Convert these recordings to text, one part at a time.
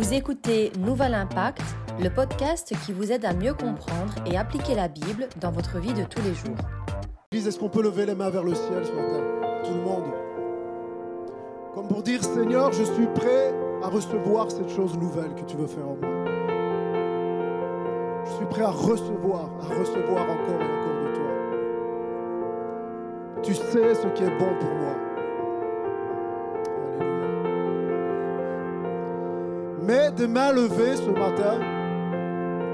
Vous écoutez Nouvel Impact, le podcast qui vous aide à mieux comprendre et appliquer la Bible dans votre vie de tous les jours. est-ce qu'on peut lever les mains vers le ciel ce matin Tout le monde? Comme pour dire, Seigneur, je suis prêt à recevoir cette chose nouvelle que tu veux faire en moi. Je suis prêt à recevoir, à recevoir encore et encore de toi. Tu sais ce qui est bon pour moi. Mais des mains levées ce matin,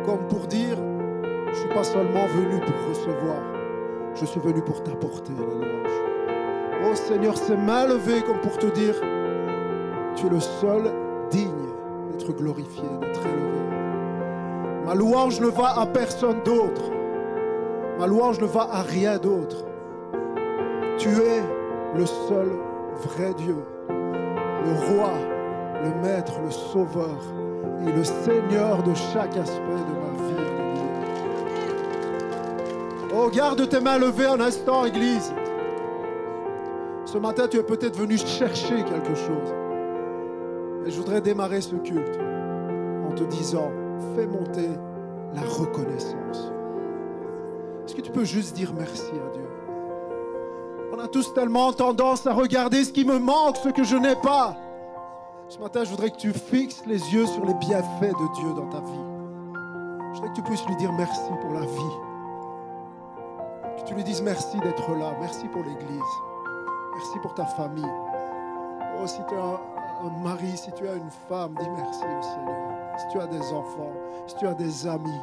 comme pour dire, je ne suis pas seulement venu pour recevoir, je suis venu pour t'apporter la louange. Oh Seigneur, ces mains levées comme pour te dire, tu es le seul digne d'être glorifié, d'être élevé. Ma louange ne va à personne d'autre. Ma louange ne va à rien d'autre. Tu es le seul vrai Dieu, le roi le Maître, le Sauveur et le Seigneur de chaque aspect de ma vie. Oh, garde tes mains levées un instant, Église. Ce matin, tu es peut-être venu chercher quelque chose. Et je voudrais démarrer ce culte en te disant, fais monter la reconnaissance. Est-ce que tu peux juste dire merci à Dieu? On a tous tellement tendance à regarder ce qui me manque, ce que je n'ai pas. Ce matin, je voudrais que tu fixes les yeux sur les bienfaits de Dieu dans ta vie. Je voudrais que tu puisses lui dire merci pour la vie. Que tu lui dises merci d'être là. Merci pour l'Église. Merci pour ta famille. Oh, si tu as un mari, si tu as une femme, dis merci au Seigneur. Si tu as des enfants, si tu as des amis,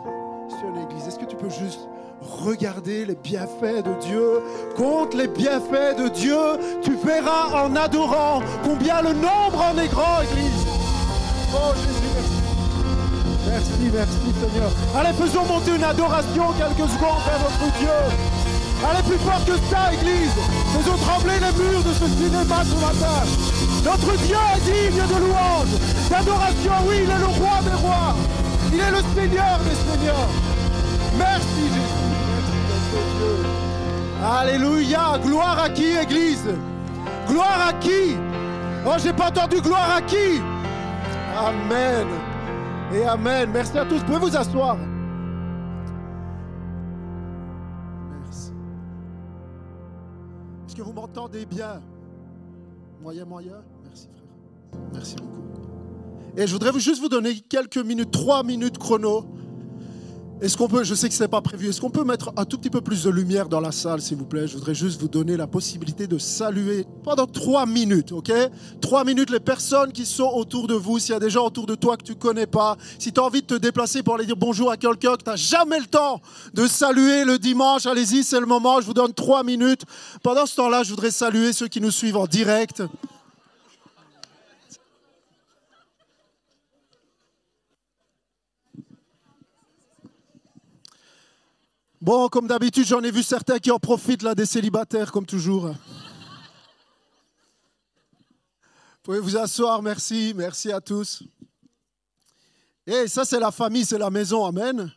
si tu as une Église, est-ce que tu peux juste regarder les bienfaits de Dieu, compte les bienfaits de Dieu, tu verras en adorant combien le nombre en est grand, Église. Oh Jésus, merci. Merci, merci Seigneur. Allez, faisons monter une adoration quelques secondes vers notre Dieu. Allez, plus fort que ça, Église. Faisons trembler les murs de ce cinéma ce matin. Notre Dieu est digne de louange, d'adoration. Oui, il est le roi des rois. Il est le Seigneur des seigneurs. Merci Jésus. Alléluia. Gloire à qui, Église? Gloire à qui? Oh, j'ai pas entendu gloire à qui? Amen. Et Amen. Merci à tous. Vous pouvez vous asseoir. Merci. Est-ce que vous m'entendez bien? Moyen, moyen? Merci, frère. Merci beaucoup. Et je voudrais juste vous donner quelques minutes, trois minutes chrono. Est-ce qu'on peut, je sais que ce n'est pas prévu, est-ce qu'on peut mettre un tout petit peu plus de lumière dans la salle, s'il vous plaît? Je voudrais juste vous donner la possibilité de saluer pendant trois minutes, ok? Trois minutes les personnes qui sont autour de vous, s'il y a des gens autour de toi que tu connais pas, si tu as envie de te déplacer pour aller dire bonjour à quelqu'un que tu n'as jamais le temps de saluer le dimanche, allez-y, c'est le moment, je vous donne trois minutes. Pendant ce temps-là, je voudrais saluer ceux qui nous suivent en direct. Bon, comme d'habitude, j'en ai vu certains qui en profitent là des célibataires, comme toujours. Vous pouvez vous asseoir, merci, merci à tous. Et ça, c'est la famille, c'est la maison, Amen.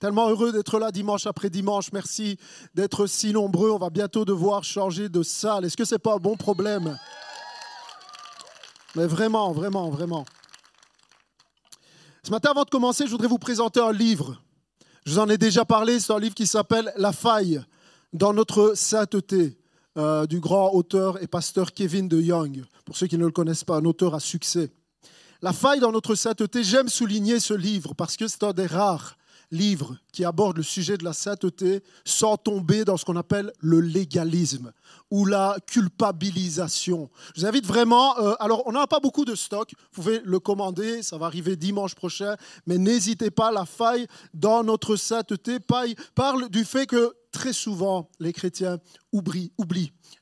Tellement heureux d'être là dimanche après dimanche. Merci d'être si nombreux. On va bientôt devoir changer de salle. Est-ce que ce n'est pas un bon problème? Mais vraiment, vraiment, vraiment. Ce matin, avant de commencer, je voudrais vous présenter un livre. Je vous en ai déjà parlé, c'est un livre qui s'appelle La faille dans notre sainteté euh, du grand auteur et pasteur Kevin de Young. Pour ceux qui ne le connaissent pas, un auteur à succès. La faille dans notre sainteté, j'aime souligner ce livre parce que c'est un des rares livres qui aborde le sujet de la sainteté sans tomber dans ce qu'on appelle le légalisme ou la culpabilisation. Je vous invite vraiment, euh, alors on n'a pas beaucoup de stock, vous pouvez le commander, ça va arriver dimanche prochain, mais n'hésitez pas, la faille dans notre sainteté parle du fait que très souvent les chrétiens oublient,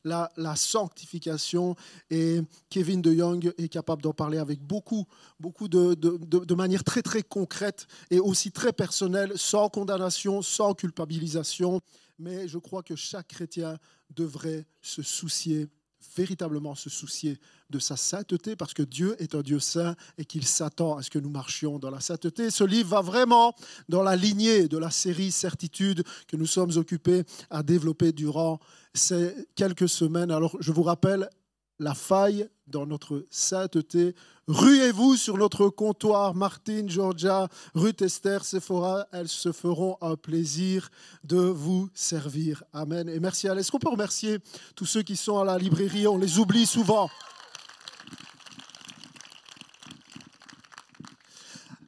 la, sanctification et Kevin de Young est capable d'en parler avec beaucoup, beaucoup de, de, manière très très concrète et aussi très personnelle, sans condamnation, sans culpabilisation. Mais je crois que chaque chrétien devrait se soucier véritablement se soucier de sa sainteté parce que Dieu est un Dieu saint et qu'il s'attend à ce que nous marchions dans la sainteté. Ce livre va vraiment dans la lignée de la série Certitude que nous sommes occupés à développer durant ces quelques semaines. Alors je vous rappelle, la faille dans notre sainteté. Ruez-vous sur notre comptoir, Martine, Georgia, Ruth, Esther, Sephora, elles se feront un plaisir de vous servir. Amen. Et merci à Est-ce qu'on peut remercier tous ceux qui sont à la librairie? On les oublie souvent.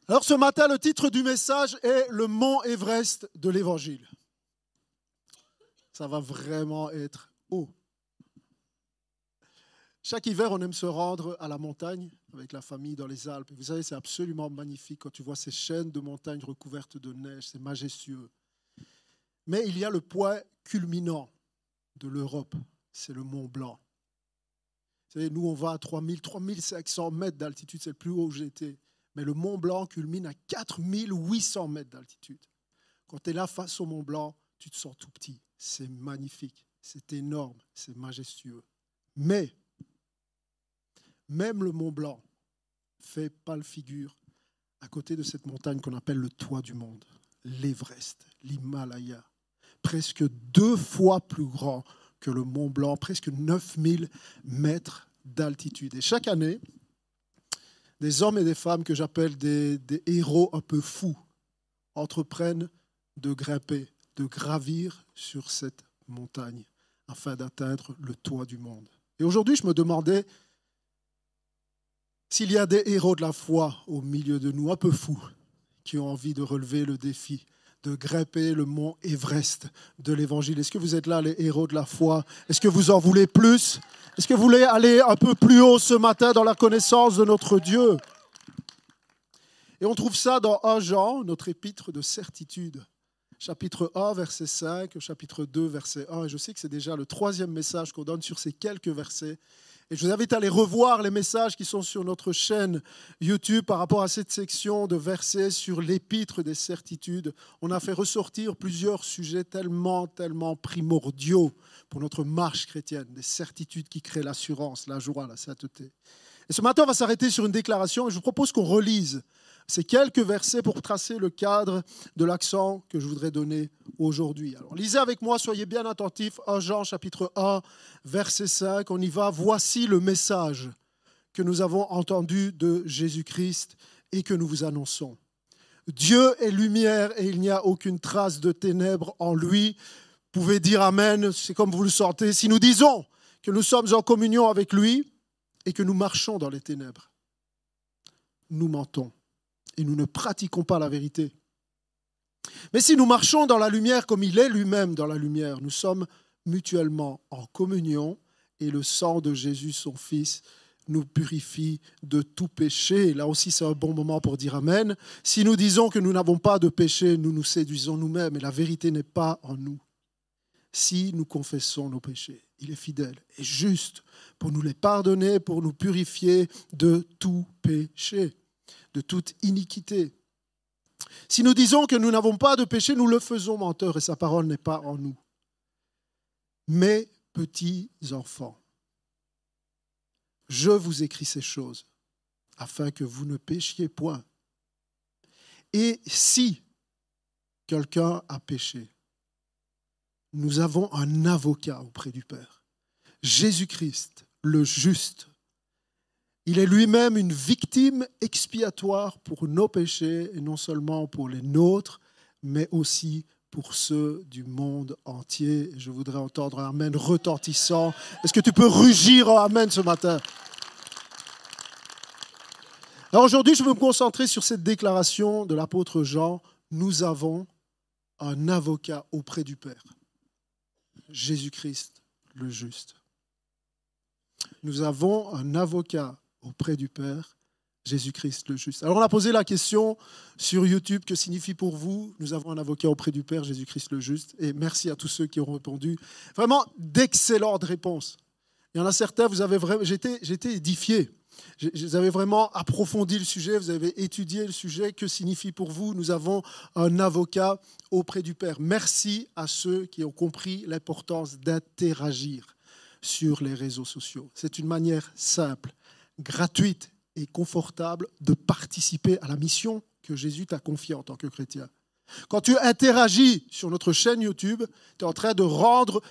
Alors ce matin, le titre du message est Le mont Everest de l'Évangile. Ça va vraiment être haut. Chaque hiver, on aime se rendre à la montagne avec la famille dans les Alpes. vous savez, c'est absolument magnifique quand tu vois ces chaînes de montagnes recouvertes de neige, c'est majestueux. Mais il y a le point culminant de l'Europe, c'est le Mont Blanc. Vous savez, nous, on va à 3000, 3500 mètres d'altitude, c'est le plus haut où j'ai été. Mais le Mont Blanc culmine à 4800 mètres d'altitude. Quand tu es là face au Mont Blanc, tu te sens tout petit. C'est magnifique, c'est énorme, c'est majestueux. Mais même le Mont Blanc fait pâle figure à côté de cette montagne qu'on appelle le toit du monde, l'Everest, l'Himalaya, presque deux fois plus grand que le Mont Blanc, presque 9000 mètres d'altitude. Et chaque année, des hommes et des femmes que j'appelle des, des, héros un peu fous entreprennent de grimper, de gravir sur cette montagne afin d'atteindre le toit du monde. Et aujourd'hui, je me demandais s'il y a des héros de la foi au milieu de nous, un peu fous, qui ont envie de relever le défi, de grimper le mont Everest de l'Évangile, est-ce que vous êtes là, les héros de la foi? Est-ce que vous en voulez plus? Est-ce que vous voulez aller un peu plus haut ce matin dans la connaissance de notre Dieu? Et on trouve ça dans 1 Jean, notre épître de certitude chapitre 1, verset 5, chapitre 2, verset 1. Et je sais que c'est déjà le troisième message qu'on donne sur ces quelques versets. Et je vous invite à aller revoir les messages qui sont sur notre chaîne YouTube par rapport à cette section de versets sur l'épître des certitudes. On a fait ressortir plusieurs sujets tellement, tellement primordiaux pour notre marche chrétienne, des certitudes qui créent l'assurance, la joie, la sainteté. Et ce matin, on va s'arrêter sur une déclaration et je vous propose qu'on relise ces quelques versets pour tracer le cadre de l'accent que je voudrais donner aujourd'hui. Alors lisez avec moi, soyez bien attentifs, 1 Jean chapitre 1, verset 5, on y va. Voici le message que nous avons entendu de Jésus-Christ et que nous vous annonçons. Dieu est lumière et il n'y a aucune trace de ténèbres en lui. Vous pouvez dire Amen, c'est comme vous le sentez. Si nous disons que nous sommes en communion avec lui et que nous marchons dans les ténèbres, nous mentons et nous ne pratiquons pas la vérité. Mais si nous marchons dans la lumière comme il est lui-même dans la lumière, nous sommes mutuellement en communion et le sang de Jésus, son Fils, nous purifie de tout péché. Là aussi, c'est un bon moment pour dire Amen. Si nous disons que nous n'avons pas de péché, nous nous séduisons nous-mêmes et la vérité n'est pas en nous. Si nous confessons nos péchés, il est fidèle et juste pour nous les pardonner, pour nous purifier de tout péché de toute iniquité. Si nous disons que nous n'avons pas de péché, nous le faisons menteur et sa parole n'est pas en nous. Mes petits enfants, je vous écris ces choses afin que vous ne péchiez point. Et si quelqu'un a péché, nous avons un avocat auprès du Père, Jésus-Christ, le juste, il est lui-même une victime expiatoire pour nos péchés, et non seulement pour les nôtres, mais aussi pour ceux du monde entier. Je voudrais entendre un Amen retentissant. Est-ce que tu peux rugir en Amen ce matin? Alors aujourd'hui, je veux me concentrer sur cette déclaration de l'apôtre Jean. Nous avons un avocat auprès du Père, Jésus-Christ le juste. Nous avons un avocat auprès du Père, Jésus-Christ le juste. Alors on a posé la question sur YouTube, que signifie pour vous Nous avons un avocat auprès du Père, Jésus-Christ le juste. Et merci à tous ceux qui ont répondu. Vraiment d'excellentes réponses. Il y en a certains, vous avez vraiment, j'étais, j'étais édifié. Vous avez vraiment approfondi le sujet, vous avez étudié le sujet. Que signifie pour vous Nous avons un avocat auprès du Père. Merci à ceux qui ont compris l'importance d'interagir sur les réseaux sociaux. C'est une manière simple gratuite et confortable de participer à la mission que Jésus t'a confiée en tant que chrétien. Quand tu interagis sur notre chaîne YouTube, tu es en train de rendre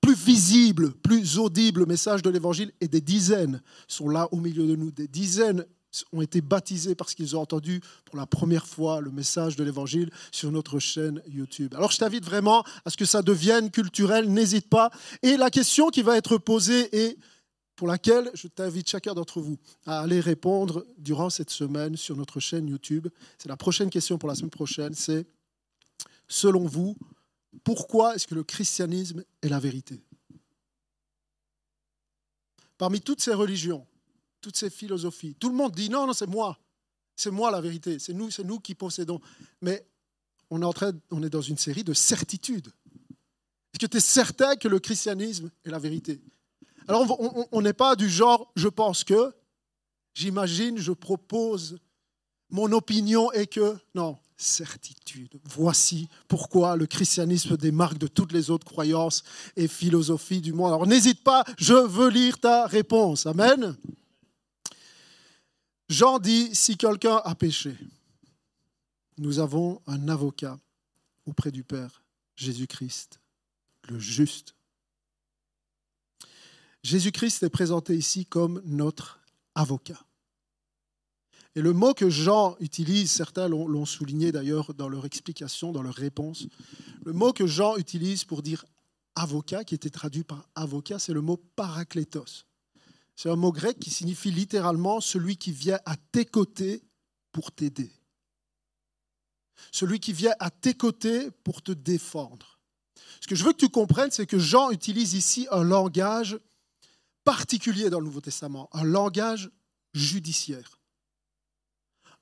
plus visible, plus audible message de l'Évangile, et des dizaines sont là au milieu de nous. Des dizaines ont été baptisés parce qu'ils ont entendu pour la première fois le message de l'Évangile sur notre chaîne YouTube. Alors je t'invite vraiment à ce que ça devienne culturel, n'hésite pas. Et la question qui va être posée et pour laquelle je t'invite chacun d'entre vous à aller répondre durant cette semaine sur notre chaîne YouTube. C'est la prochaine question pour la semaine prochaine, c'est selon vous, pourquoi est-ce que le christianisme est la vérité? Parmi toutes ces religions, toutes ces philosophies, tout le monde dit non, non, c'est moi. C'est moi la vérité. C'est nous, c'est nous qui possédons. Mais on est, on est dans une série de certitudes. Est-ce que tu es certain que le christianisme est la vérité? Alors on n'est pas du genre je pense que, j'imagine, je propose, mon opinion est que. Non, certitude. Voici pourquoi le christianisme démarque de toutes les autres croyances et philosophies du monde. Alors n'hésite pas, je veux lire ta réponse. Amen. Jean dit, si quelqu'un a péché, nous avons un avocat auprès du Père, Jésus-Christ, le juste. Jésus-Christ est présenté ici comme notre avocat. Et le mot que Jean utilise, certains l'ont souligné d'ailleurs dans leur explication, dans leur réponse, le mot que Jean utilise pour dire avocat, qui était traduit par avocat, c'est le mot parakletos. C'est un mot grec qui signifie littéralement celui qui vient à tes côtés pour t'aider. Celui qui vient à tes côtés pour te défendre. Ce que je veux que tu comprennes, c'est que Jean utilise ici un langage particulier dans le Nouveau Testament, un langage judiciaire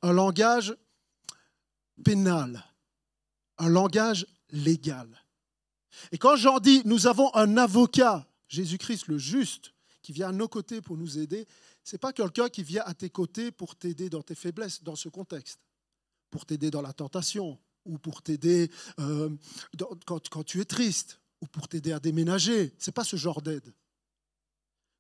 un langage pénal, un langage légal. Et quand Jean dit, nous avons un avocat, Jésus-Christ le juste, qui vient à nos côtés pour nous aider, ce n'est pas quelqu'un qui vient à tes côtés pour t'aider dans tes faiblesses, dans ce contexte, pour t'aider dans la tentation, ou pour t'aider euh, quand, quand tu es triste, ou pour t'aider à déménager. Ce n'est pas ce genre d'aide.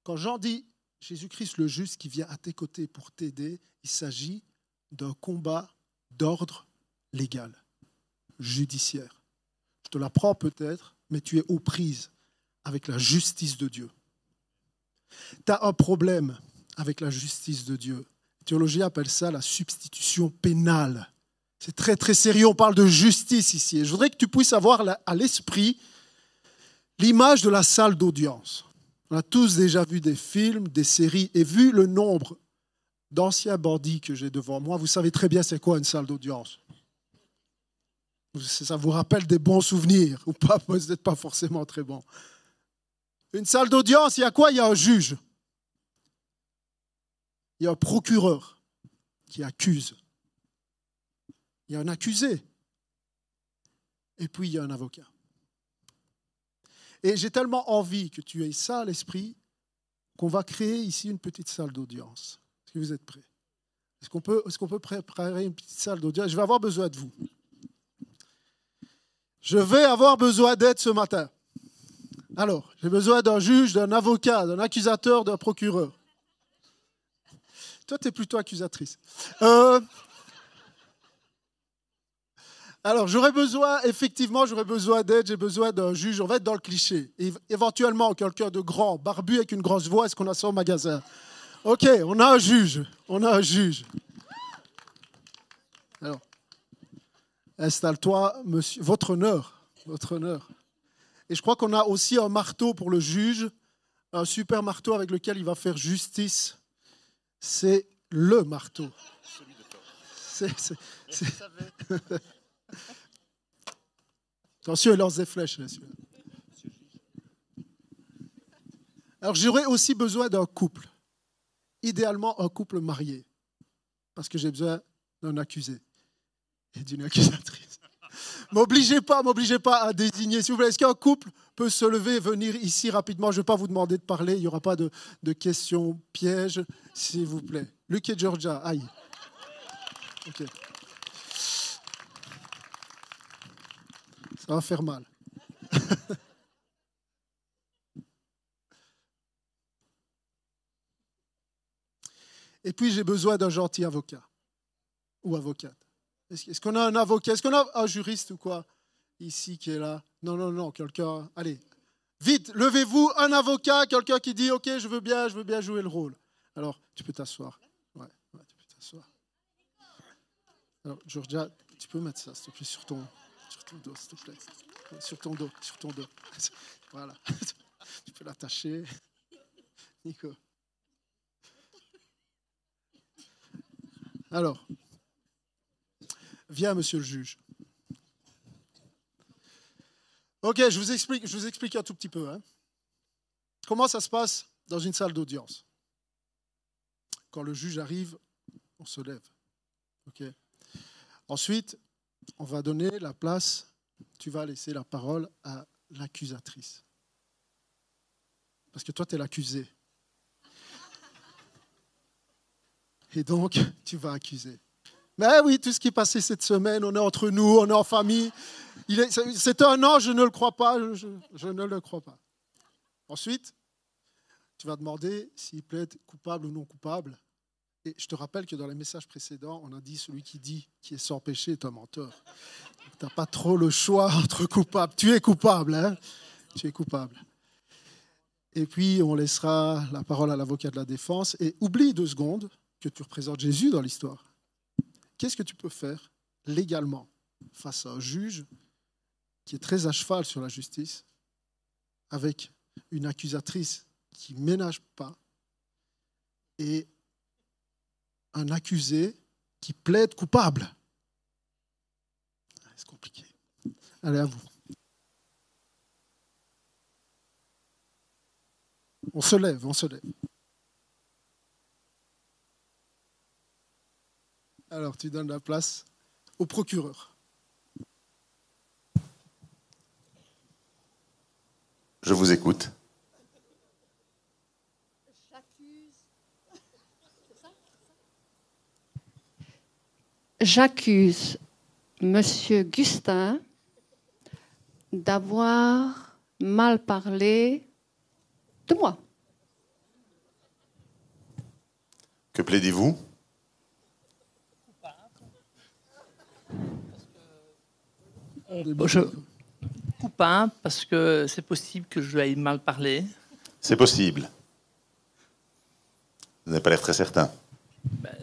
Quand Jean dit Jésus-Christ le juste qui vient à tes côtés pour t'aider, il s'agit d'un combat d'ordre légal, judiciaire. Je te l'apprends peut-être, mais tu es aux prises avec la justice de Dieu. Tu as un problème avec la justice de Dieu. La théologie appelle ça la substitution pénale. C'est très très sérieux, on parle de justice ici. Et je voudrais que tu puisses avoir à l'esprit l'image de la salle d'audience. On a tous déjà vu des films, des séries, et vu le nombre d'anciens bandits que j'ai devant moi, vous savez très bien c'est quoi une salle d'audience. Ça vous rappelle des bons souvenirs, ou pas, vous n'êtes pas forcément très bon. Une salle d'audience, il y a quoi? Il y a un juge. Il y a un procureur qui accuse. Il y a un accusé. Et puis il y a un avocat. Et j'ai tellement envie que tu aies ça à l'esprit qu'on va créer ici une petite salle d'audience. Est-ce que vous êtes prêts? Est-ce qu'on peut, est peut préparer une petite salle d'audience? Je vais avoir besoin de vous. Je vais avoir besoin d'aide ce matin. Alors, j'ai besoin d'un juge, d'un avocat, d'un accusateur, d'un procureur. Toi, tu es plutôt accusatrice. Euh, alors, j'aurais besoin, effectivement, j'aurais besoin d'aide, j'ai besoin d'un juge. On va être dans le cliché. éventuellement, quelqu'un de grand, barbu avec une grosse voix, est-ce qu'on a ça au magasin? Ok, on a un juge. On a un juge. Alors, installe-toi, monsieur. Votre honneur. Votre honneur. Et je crois qu'on a aussi un marteau pour le juge, un super marteau avec lequel il va faire justice. C'est le marteau. C'est, Attention, il lance des flèches là Alors j'aurais aussi besoin d'un couple idéalement un couple marié, parce que j'ai besoin d'un accusé et d'une accusatrice. m'obligez pas, m'obligez pas à désigner, s'il vous plaît. Est-ce qu'un couple peut se lever et venir ici rapidement? Je ne vais pas vous demander de parler, il n'y aura pas de, questions pièges, s'il vous plaît. Luc et Georgia, aïe. Ok. Ça va faire mal. Et puis j'ai besoin d'un gentil avocat ou avocate. Est-ce qu'on a un avocat? Est-ce qu'on a un juriste ou quoi? Ici qui est là Non, non, non, quelqu'un. Allez, Vite, levez-vous, un avocat, quelqu'un qui dit, OK, je veux bien, je veux bien jouer le rôle. Alors, tu peux t'asseoir. Ouais, tu peux t'asseoir. Alors, Georgia, tu peux mettre ça, s'il te plaît, sur ton, sur ton dos, s'il te plaît. Sur ton dos, sur ton dos. Voilà. Tu peux l'attacher. Nico. Alors, viens, monsieur le juge. Ok, je vous explique, je vous explique un tout petit peu. Hein. Comment ça se passe dans une salle d'audience? Quand le juge arrive, on se lève. Ok. Ensuite, on va donner la place, tu vas laisser la parole à l'accusatrice. Parce que toi, tu es l'accusé. Et donc, tu vas accuser. Mais oui, tout ce qui est passé cette semaine, on est entre nous, on est en famille. C'est un an, je ne le crois pas, je, ne le crois pas. Ensuite, tu vas demander s'il plaide coupable ou non coupable. Et je te rappelle que dans les messages précédents, on a dit celui qui dit qui est sans péché est un menteur. Tu n'as pas trop le choix entre coupable. Tu es coupable, hein Tu es coupable. Et puis, on laissera la parole à l'avocat de la défense. Et oublie deux secondes que tu représentes Jésus dans l'histoire. Qu'est-ce que tu peux faire légalement face à un juge qui est très à cheval sur la justice, avec une accusatrice qui ménage pas, et un accusé qui plaide coupable C'est compliqué. Allez, à vous. On se lève, on se lève. Alors, tu donnes la place au procureur. Je vous écoute. J'accuse Monsieur Gustin d'avoir mal parlé de moi. Que plaidez-vous? Je... Coupable parce que c'est possible que je aille mal parler. C'est possible. Vous n'avez pas l'air très certain. Ben,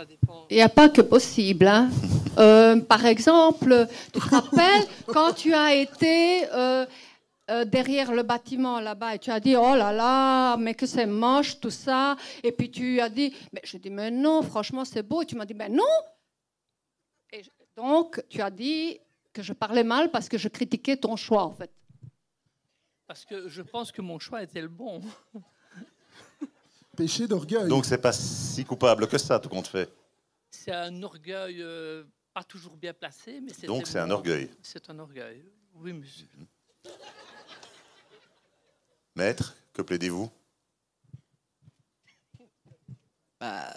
ça dépend. Il n'y a pas que possible. Hein. Euh, par exemple, tu te rappelles quand tu as été euh, euh, derrière le bâtiment là-bas et tu as dit oh là là, mais que c'est moche tout ça. Et puis tu as dit, mais je dis mais non, franchement c'est beau. Et tu m'as dit ben non. Et donc tu as dit que je parlais mal parce que je critiquais ton choix, en fait. Parce que je pense que mon choix était le bon. Péché d'orgueil. Donc c'est pas si coupable que ça, tout compte fait. C'est un orgueil euh, pas toujours bien placé, mais c'est. Donc c'est un orgueil. C'est un orgueil. Oui, monsieur. Maître, que plaidez-vous? Bah,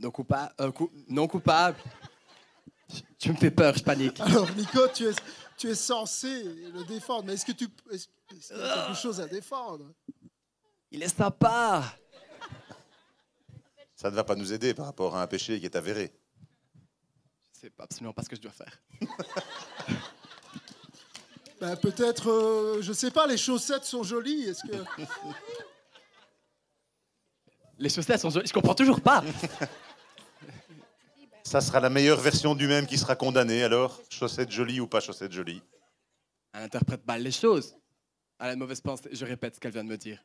non, coupable, euh, non coupable. Tu me fais peur, je panique. Alors, Nico, tu es, tu es censé le défendre, mais est-ce que tu est y a quelque chose à défendre? Il est sympa. Ça ne va pas nous aider par rapport à un péché qui est avéré. C'est absolument pas ce que je dois faire. ben, Peut-être, euh, je sais pas, les chaussettes sont jolies. Est-ce que. Les chaussettes sont jolies. Je comprends toujours pas. Ça sera la meilleure version du même qui sera condamnée, alors Chaussette jolie ou pas chaussette jolie Elle interprète mal les choses. Elle a une mauvaise pensée. Je répète ce qu'elle vient de me dire.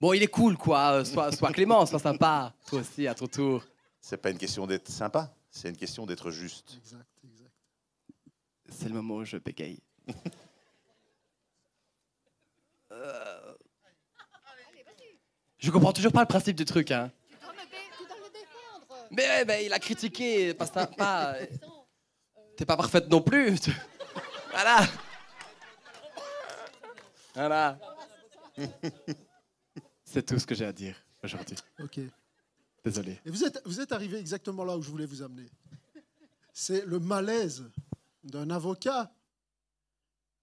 Bon, il est cool, quoi. Sois, sois clément, sois sympa. Toi aussi, à ton tour. C'est pas une question d'être sympa, c'est une question d'être juste. Exact, exact. C'est le moment où je bégaye. euh... Je comprends toujours pas le principe du truc, hein. Mais, mais il a critiqué, pas ça, pas. T'es pas parfaite non plus. Voilà. Voilà. C'est tout ce que j'ai à dire aujourd'hui. Ok. Désolé. Et vous êtes, vous êtes arrivé exactement là où je voulais vous amener. C'est le malaise d'un avocat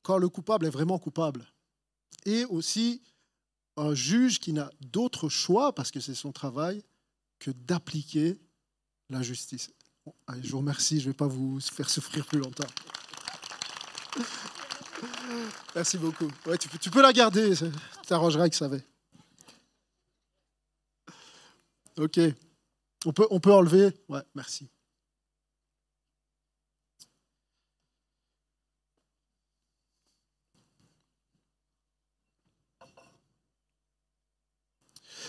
quand le coupable est vraiment coupable. Et aussi un juge qui n'a d'autre choix, parce que c'est son travail, que d'appliquer la justice. Bon, allez, je vous remercie, je ne vais pas vous faire souffrir plus longtemps. Merci beaucoup. Ouais, tu, peux, tu peux la garder, t'arrangeras avec ça. Ok. On peut, enlever Ouais, merci.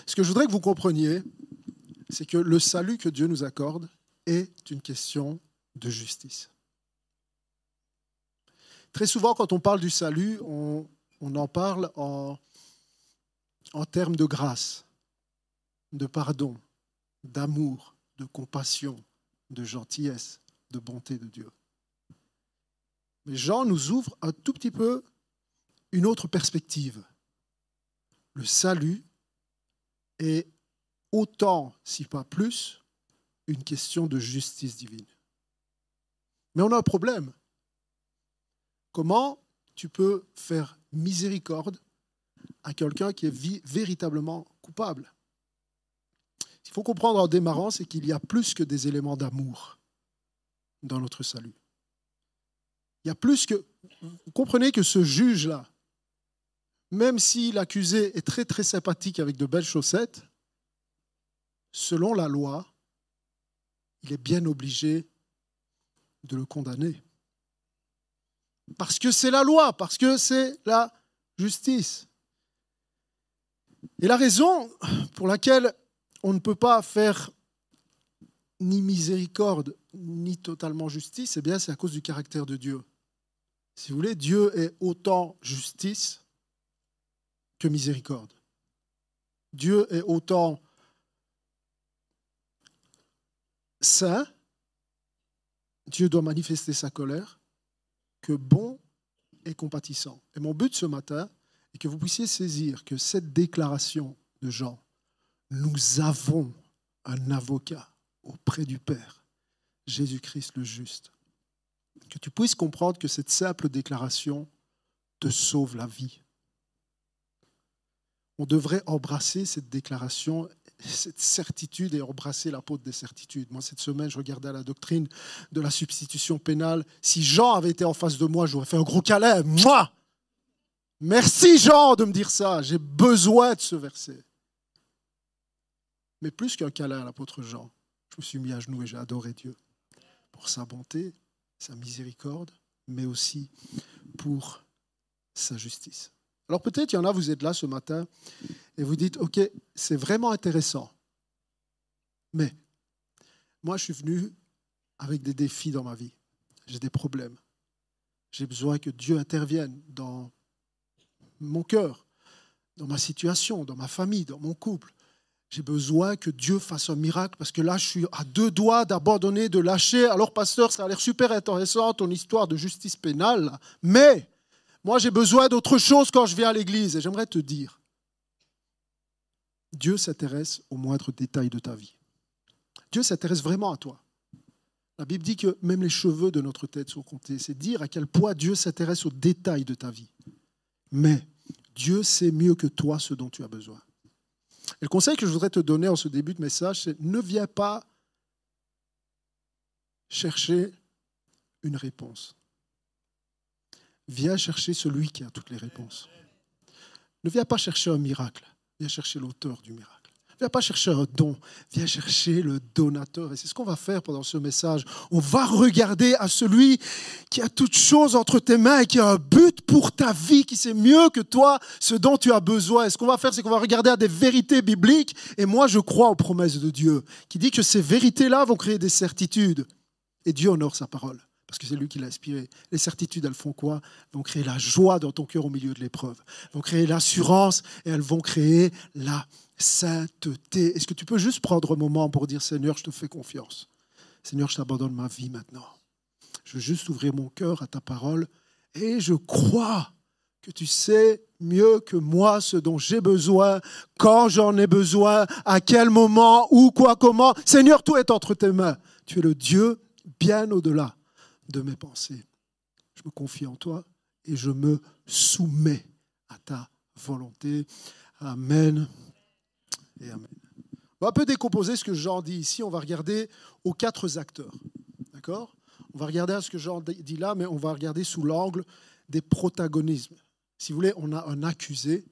Ce que je voudrais que vous compreniez, c'est que le salut que Dieu nous accorde est une question de justice. Très souvent, quand on parle du salut, on, en parle en termes de grâce, de pardon, d'amour, de compassion, de gentillesse, de bonté de Dieu. Mais Jean nous ouvre un tout petit peu une autre perspective. Le salut est autant, si pas plus, une question de justice divine. Mais on a un problème. Comment tu peux faire miséricorde à quelqu'un qui est véritablement coupable? Qu'il faut comprendre en démarrant, c'est qu'il y a plus que des éléments d'amour dans notre salut. Il y a plus que... Vous comprenez que ce juge-là, même si l'accusé est très très sympathique avec de belles chaussettes, selon la loi, il est bien obligé de le condamner. Parce que c'est la loi, parce que c'est la justice. Et la raison pour laquelle on ne peut pas faire ni miséricorde, ni totalement justice, eh bien, c'est à cause du caractère de Dieu. Si vous voulez, Dieu est autant justice que miséricorde. Dieu est autant saint, Dieu doit manifester sa colère, que bon et compatissant. Et mon but ce matin est que vous puissiez saisir que cette déclaration de Jean, nous avons un avocat auprès du Père, Jésus-Christ le juste. Que tu puisses comprendre que cette simple déclaration te sauve la vie. On devrait embrasser cette déclaration cette certitude et embrasser l'apôtre des certitudes. Moi, cette semaine, je regardais la doctrine de la substitution pénale. Si Jean avait été en face de moi, j'aurais fait un gros câlin. Moi Merci Jean de me dire ça. J'ai besoin de ce verset. Mais plus qu'un câlin à l'apôtre Jean, je me suis mis à genoux et j'ai adoré Dieu pour sa bonté, sa miséricorde, mais aussi pour sa justice. Alors peut-être il y en a, vous êtes là ce matin et vous dites, OK, c'est vraiment intéressant. Mais moi, je suis venu avec des défis dans ma vie. J'ai des problèmes. J'ai besoin que Dieu intervienne dans mon cœur, dans ma situation, dans ma famille, dans mon couple. J'ai besoin que Dieu fasse un miracle parce que là, je suis à deux doigts d'abandonner, de lâcher. Alors, pasteur, ça a l'air super intéressant, ton histoire de justice pénale, mais moi, j'ai besoin d'autre chose quand je viens à l'église. Et j'aimerais te dire, Dieu s'intéresse aux moindres détails de ta vie. Dieu s'intéresse vraiment à toi. La Bible dit que même les cheveux de notre tête sont comptés. C'est dire à quel point Dieu s'intéresse aux détails de ta vie. Mais Dieu sait mieux que toi ce dont tu as besoin. Et le conseil que je voudrais te donner en ce début de message, c'est ne viens pas chercher une réponse. Viens chercher celui qui a toutes les réponses. Ne viens pas chercher un miracle, viens chercher l'auteur du miracle. Viens pas chercher un don, viens chercher le donateur. Et c'est ce qu'on va faire pendant ce message. On va regarder à celui qui a toutes choses entre tes mains et qui a un but pour ta vie, qui sait mieux que toi ce dont tu as besoin. Et ce qu'on va faire, c'est qu'on va regarder à des vérités bibliques. Et moi, je crois aux promesses de Dieu, qui dit que ces vérités-là vont créer des certitudes. Et Dieu honore sa parole parce que c'est lui qui l'a inspiré. Les certitudes, elles font quoi? Elles vont créer la joie dans ton cœur au milieu de l'épreuve. Elles vont créer l'assurance et elles vont créer la sainteté. Est-ce que tu peux juste prendre un moment pour dire Seigneur, je te fais confiance. Seigneur, je t'abandonne ma vie maintenant. Je veux juste ouvrir mon cœur à ta parole et je crois que tu sais mieux que moi ce dont j'ai besoin, quand j'en ai besoin, à quel moment, où, quoi, comment. Seigneur, tout est entre tes mains. Tu es le Dieu bien au-delà de mes pensées. Je me confie en toi et je me soumets à ta volonté. Amen On va un peu décomposer ce que Jean dit ici. On va regarder aux quatre acteurs. D'accord? On va regarder à ce que Jean dit là, mais on va regarder sous l'angle des protagonismes. Si vous voulez, on a un accusé,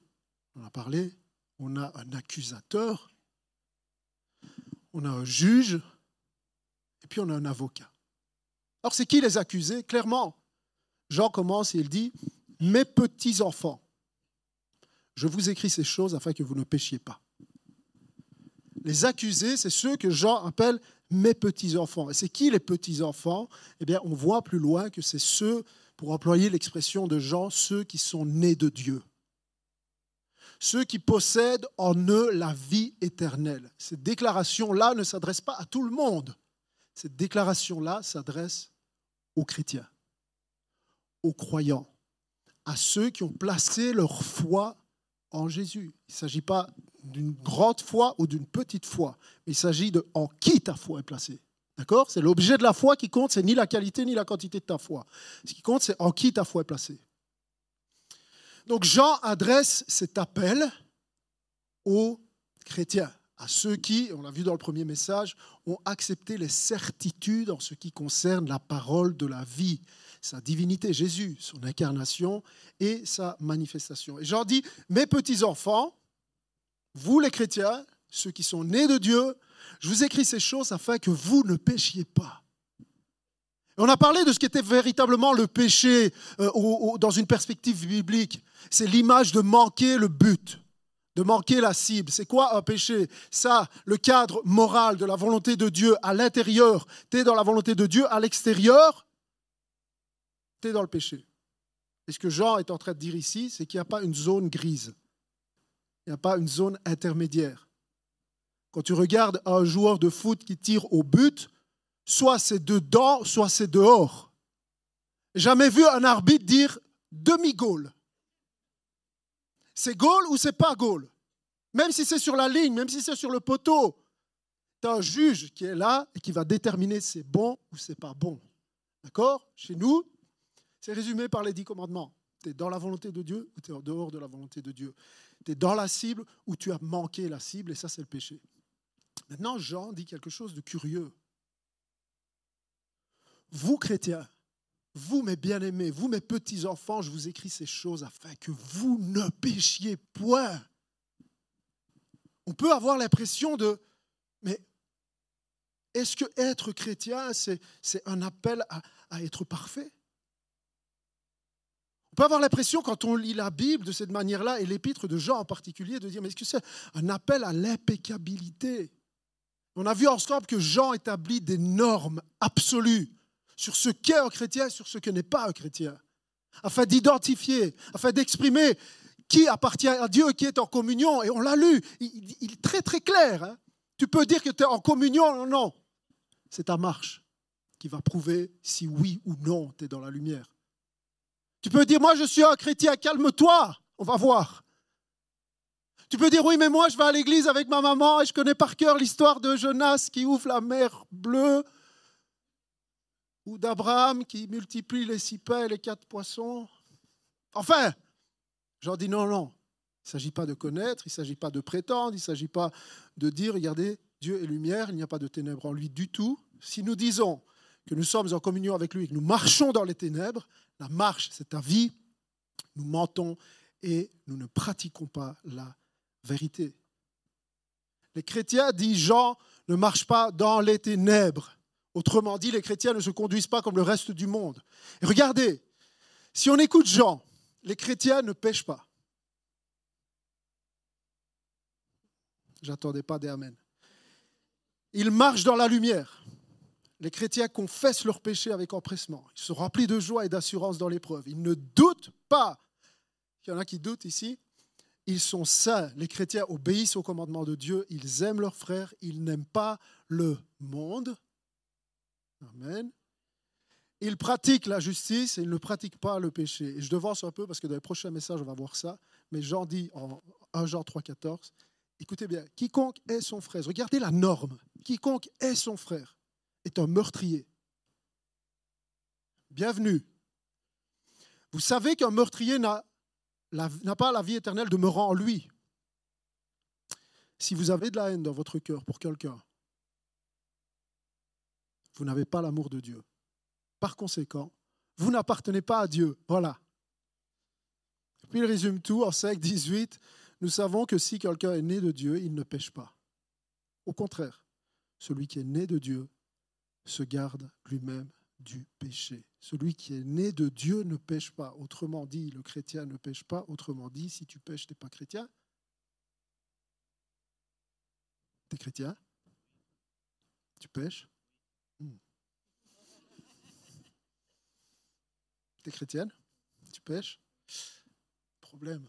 on a parlé, on a un accusateur, on a un juge, et puis on a un avocat. Alors c'est qui les accusés? Clairement, Jean commence et il dit, mes petits-enfants, je vous écris ces choses afin que vous ne péchiez pas. Les accusés, c'est ceux que Jean appelle mes petits-enfants. Et c'est qui les petits-enfants? Eh bien, on voit plus loin que c'est ceux, pour employer l'expression de Jean, ceux qui sont nés de Dieu. Ceux qui possèdent en eux la vie éternelle. Cette déclaration-là ne s'adresse pas à tout le monde. Cette déclaration-là s'adresse aux chrétiens, aux croyants, à ceux qui ont placé leur foi en Jésus. Il ne s'agit pas d'une grande foi ou d'une petite foi, il s'agit de en qui ta foi est placée. D'accord? C'est l'objet de la foi qui compte, c'est ni la qualité ni la quantité de ta foi. Ce qui compte, c'est en qui ta foi est placée. Donc Jean adresse cet appel aux chrétiens, à ceux qui, on l'a vu dans le premier message, ont accepté les certitudes en ce qui concerne la parole de la vie, sa divinité, Jésus, son incarnation et sa manifestation. Et Jean dit, mes petits-enfants, vous les chrétiens, ceux qui sont nés de Dieu, je vous écris ces choses afin que vous ne péchiez pas. on a parlé de ce qui était véritablement le péché euh, dans une perspective biblique. C'est l'image de manquer le but, de manquer la cible. C'est quoi un péché? Ça, le cadre moral de la volonté de Dieu à l'intérieur, tu es dans la volonté de Dieu, à l'extérieur, tu es dans le péché. Et ce que Jean est en train de dire ici, c'est qu'il n'y a pas une zone grise. Il n'y a pas une zone intermédiaire. Quand tu regardes un joueur de foot qui tire au but, soit c'est dedans, soit c'est dehors. Jamais vu un arbitre dire demi-goal. C'est goal ou c'est pas goal Même si c'est sur la ligne, même si c'est sur le poteau, tu as un juge qui est là et qui va déterminer si c'est bon ou c'est pas bon. D'accord? Chez nous, c'est résumé par les dix commandements. Tu es dans la volonté de Dieu ou tu es en dehors de la volonté de Dieu. Tu es dans la cible ou tu as manqué la cible et ça c'est le péché. Maintenant, Jean dit quelque chose de curieux. Vous, chrétiens, vous, mes bien-aimés, vous, mes petits-enfants, je vous écris ces choses afin que vous ne péchiez point. On peut avoir l'impression de, mais est-ce que être chrétien, c'est un appel à, à être parfait? On peut avoir l'impression, quand on lit la Bible de cette manière-là, et l'épître de Jean en particulier, de dire, mais est-ce que c'est un appel à l'impeccabilité? On a vu ensemble que Jean établit des normes absolues sur ce qu'est un chrétien sur ce que n'est pas un chrétien, afin d'identifier, afin d'exprimer qui appartient à Dieu, qui est en communion. Et on l'a lu, il, est très très clair. Hein. tu peux dire que tu es en communion, non, non. C'est ta marche qui va prouver si oui ou non tu es dans la lumière. Tu peux dire, moi je suis un chrétien, calme-toi, on va voir. Tu peux dire, oui, mais moi je vais à l'église avec ma maman et je connais par cœur l'histoire de Jonas qui ouvre la mer bleue ou d'Abraham qui multiplie les six pains et les quatre poissons. Enfin, j'en dis non, non. Il ne s'agit pas de connaître, il ne s'agit pas de prétendre, il ne s'agit pas de dire, regardez, Dieu est lumière, il n'y a pas de ténèbres en lui du tout. Si nous disons que nous sommes en communion avec lui et que nous marchons dans les ténèbres, la marche, c'est ta vie, nous mentons et nous ne pratiquons pas la vérité. Les chrétiens, dit Jean, ne marchent pas dans les ténèbres. Autrement dit, les chrétiens ne se conduisent pas comme le reste du monde. Regardez, si on écoute Jean, les chrétiens ne pêchent pas. J'attendais pas des Amen. Ils marchent dans la lumière les chrétiens confessent leurs péchés avec empressement. Ils sont remplis de joie et d'assurance dans l'épreuve. Ils ne doutent pas. Il y en a qui doutent ici. Ils sont saints. Les chrétiens obéissent au commandement de Dieu. Ils aiment leurs frères. Ils n'aiment pas le monde. Amen. Ils pratiquent la justice et ils ne pratiquent pas le péché. Et je devance un peu parce que dans les prochains messages, on va voir ça. Mais Jean dit en 1 Jean 3, 14, écoutez bien, quiconque est son frère, regardez la norme, quiconque est son frère est un meurtrier. Bienvenue. Vous savez qu'un meurtrier n'a pas la vie éternelle demeurant en lui. Si vous avez de la haine dans votre cœur pour quelqu'un, vous n'avez pas l'amour de Dieu. Par conséquent, vous n'appartenez pas à Dieu. Voilà. Puis il résume tout en 5, 18. Nous savons que si quelqu'un est né de Dieu, il ne pêche pas. Au contraire, celui qui est né de Dieu se garde lui-même du péché. Celui qui est né de Dieu ne pêche pas. Autrement dit, le chrétien ne pêche pas. Autrement dit, si tu pêches, tu n'es pas chrétien. Tu es chrétien Tu pêches Tu es chrétienne? Tu pêches? Problème.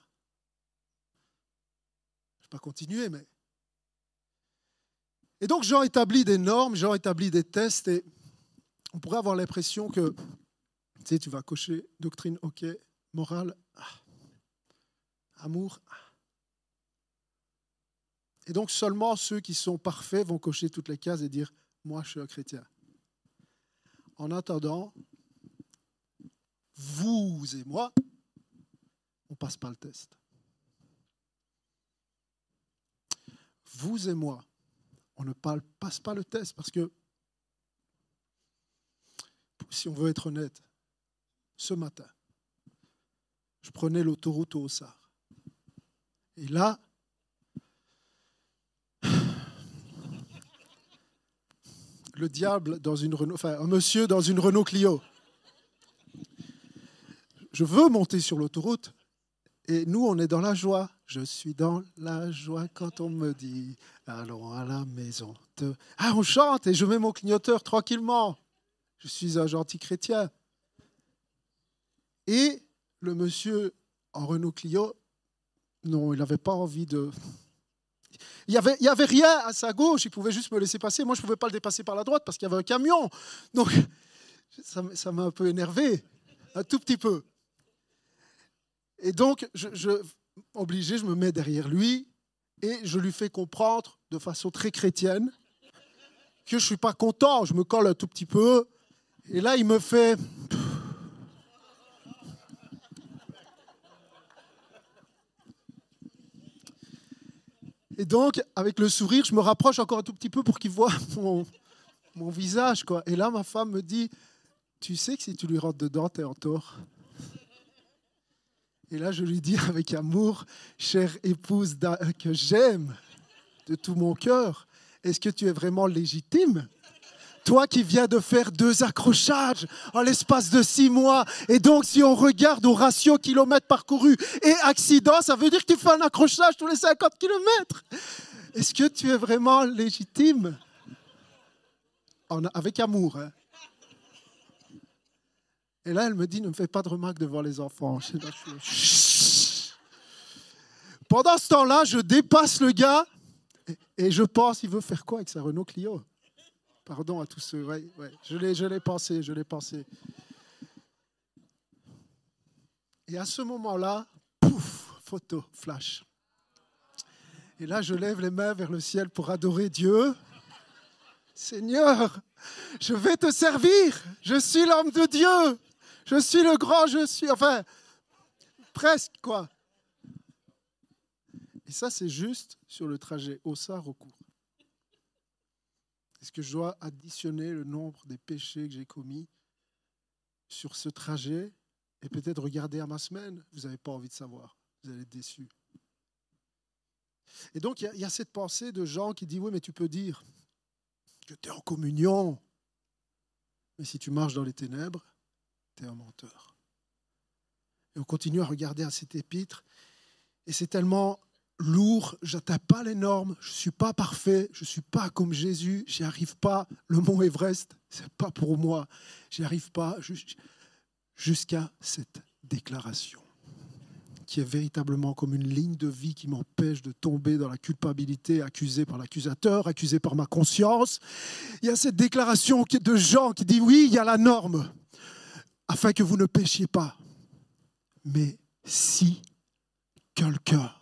Je ne vais pas continuer, mais... Et donc Jean établit des normes, Jean établit des tests, et on pourrait avoir l'impression que, tu sais, tu vas cocher doctrine, ok, morale, ah. amour. ah. Et donc seulement ceux qui sont parfaits vont cocher toutes les cases et dire, moi je suis un chrétien. En attendant, vous et moi, on passe pas le test. Vous et moi, on ne passe pas le test parce que, si on veut être honnête, ce matin, je prenais l'autoroute au Haut-Sard. Et là, le diable dans une Renault, enfin un monsieur dans une Renault Clio. Je veux monter sur l'autoroute et nous on est dans la joie. Je suis dans la joie quand on me dit allons à la maison. Ah on chante et je mets mon clignoteur tranquillement. Je suis un gentil chrétien. Et le monsieur en Renault Clio, non, il n'avait pas envie de, il n'y avait, avait rien à sa gauche, il pouvait juste me laisser passer. Moi, je ne pouvais pas le dépasser par la droite parce qu'il y avait un camion. Donc, ça m'a un peu énervé, un tout petit peu. Et donc, je, obligé, je me mets derrière lui et je lui fais comprendre de façon très chrétienne que je ne suis pas content. Je me colle un tout petit peu. Et là, il me fait... Et donc, avec le sourire, je me rapproche encore un tout petit peu pour qu'il voit mon, mon visage. Quoi. Et là, ma femme me dit, tu sais que si tu lui rentres dedans, t'es en tort. Et là, je lui dis avec amour, chère épouse d'a- que j'aime de tout mon cœur, est-ce que tu es vraiment légitime? Toi qui viens de faire deux accrochages en l'espace de six mois, et donc si on regarde au ratio kilomètres parcourus et accident, ça veut dire que tu fais un accrochage tous les 50 kilomètres. Est-ce que tu es vraiment légitime? Avec amour. hein. Et là, elle me dit, ne me fais pas de remarques devant les enfants. Pendant ce temps-là, je dépasse le gars et- je pense, il veut faire quoi avec sa Renault Clio? Pardon à tous ceux, ouais, ouais, je l'ai pensé, je l'ai pensé. Et à ce moment-là, pouf, photo, flash. Et là, je lève les mains vers le ciel pour adorer Dieu. Seigneur, je vais te servir. Je suis l'homme de Dieu. Je suis le grand, je suis, enfin, presque quoi. Et ça, c'est juste sur le trajet au au cours. Est-ce que je dois additionner le nombre des péchés que j'ai commis sur ce trajet et peut-être regarder à ma semaine? Vous n'avez pas envie de savoir. Vous allez être déçus. Et donc, il y a- il y, a cette pensée de gens qui disent Oui, mais tu peux dire que tu es en communion. Mais si tu marches dans les ténèbres, tu es un menteur. Et on continue à regarder à cet épître. Et c'est tellement lourd, je n'atteins pas les normes, je ne suis pas parfait, je ne suis pas comme Jésus, j'y arrive pas. Le mont Everest, c'est pas pour moi. J'y arrive pas jus- jusqu'à cette déclaration qui est véritablement comme une ligne de vie qui m'empêche de tomber dans la culpabilité, accusé par l'accusateur, accusé par ma conscience. Il y a cette déclaration de Jean qui dit oui, il y a la norme, afin que vous ne péchiez pas. Mais si quelqu'un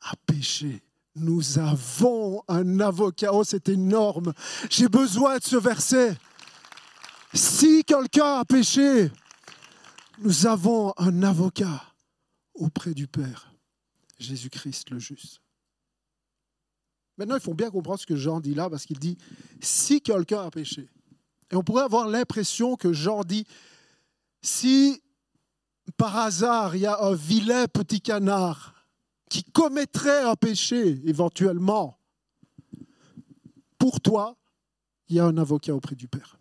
a péché, nous avons un avocat. Oh, c'est énorme. J'ai besoin de ce verset. Si quelqu'un a péché, nous avons un avocat auprès du Père, Jésus-Christ le juste. Maintenant, il faut bien comprendre ce que Jean dit là, parce qu'il dit, si quelqu'un a péché. Et on pourrait avoir l'impression que Jean dit, si par hasard, il y a un vilain petit canard qui commettrait un péché éventuellement, pour toi, il y a un avocat auprès du Père.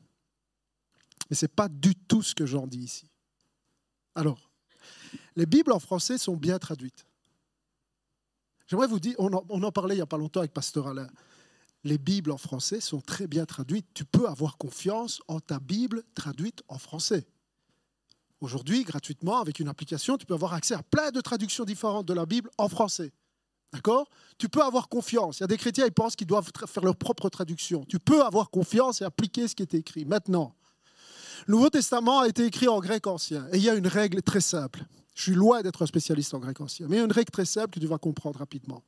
Mais ce n'est pas du tout ce que j'en dis ici. Alors, les Bibles en français sont bien traduites. J'aimerais vous dire, on en, parlait il n'y a pas longtemps avec Pasteur Alain. Les Bibles en français sont très bien traduites. Tu peux avoir confiance en ta Bible traduite en français. Aujourd'hui, gratuitement, avec une application, tu peux avoir accès à plein de traductions différentes de la Bible en français. D'accord? Tu peux avoir confiance. Il y a des chrétiens, ils pensent qu'ils doivent faire leur propre traduction. Tu peux avoir confiance et appliquer ce qui est écrit. Maintenant, le Nouveau Testament a été écrit en grec ancien. Et il y a une règle très simple. Je suis loin d'être un spécialiste en grec ancien, mais il y a une règle très simple que tu vas comprendre rapidement.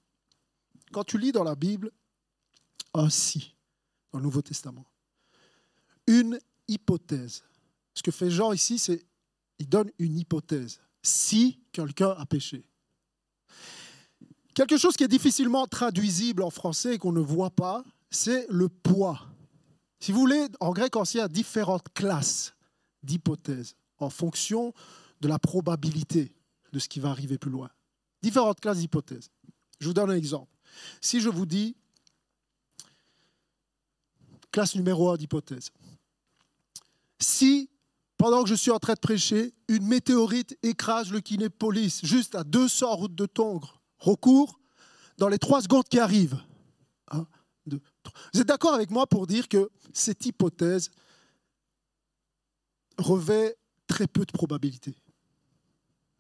Quand tu lis dans la Bible un si dans le Nouveau Testament, une hypothèse. Ce que fait Jean ici, c'est il donne une hypothèse. Si quelqu'un a péché. Quelque chose qui est difficilement traduisible en français et qu'on ne voit pas, c'est le poids. Si vous voulez, en grec ancien, différentes classes d'hypothèses en fonction de la probabilité de ce qui va arriver plus loin. Différentes classes d'hypothèses. Je vous donne un exemple. Si je vous dis classe numéro 1 d'hypothèse. Si, pendant que je suis en train de prêcher, une météorite écrase le Kinépolis, juste à 200 routes de Tongres, recours dans les trois secondes qui arrivent. Un, deux. Vous êtes d'accord avec moi pour dire que cette hypothèse revêt très peu de probabilité.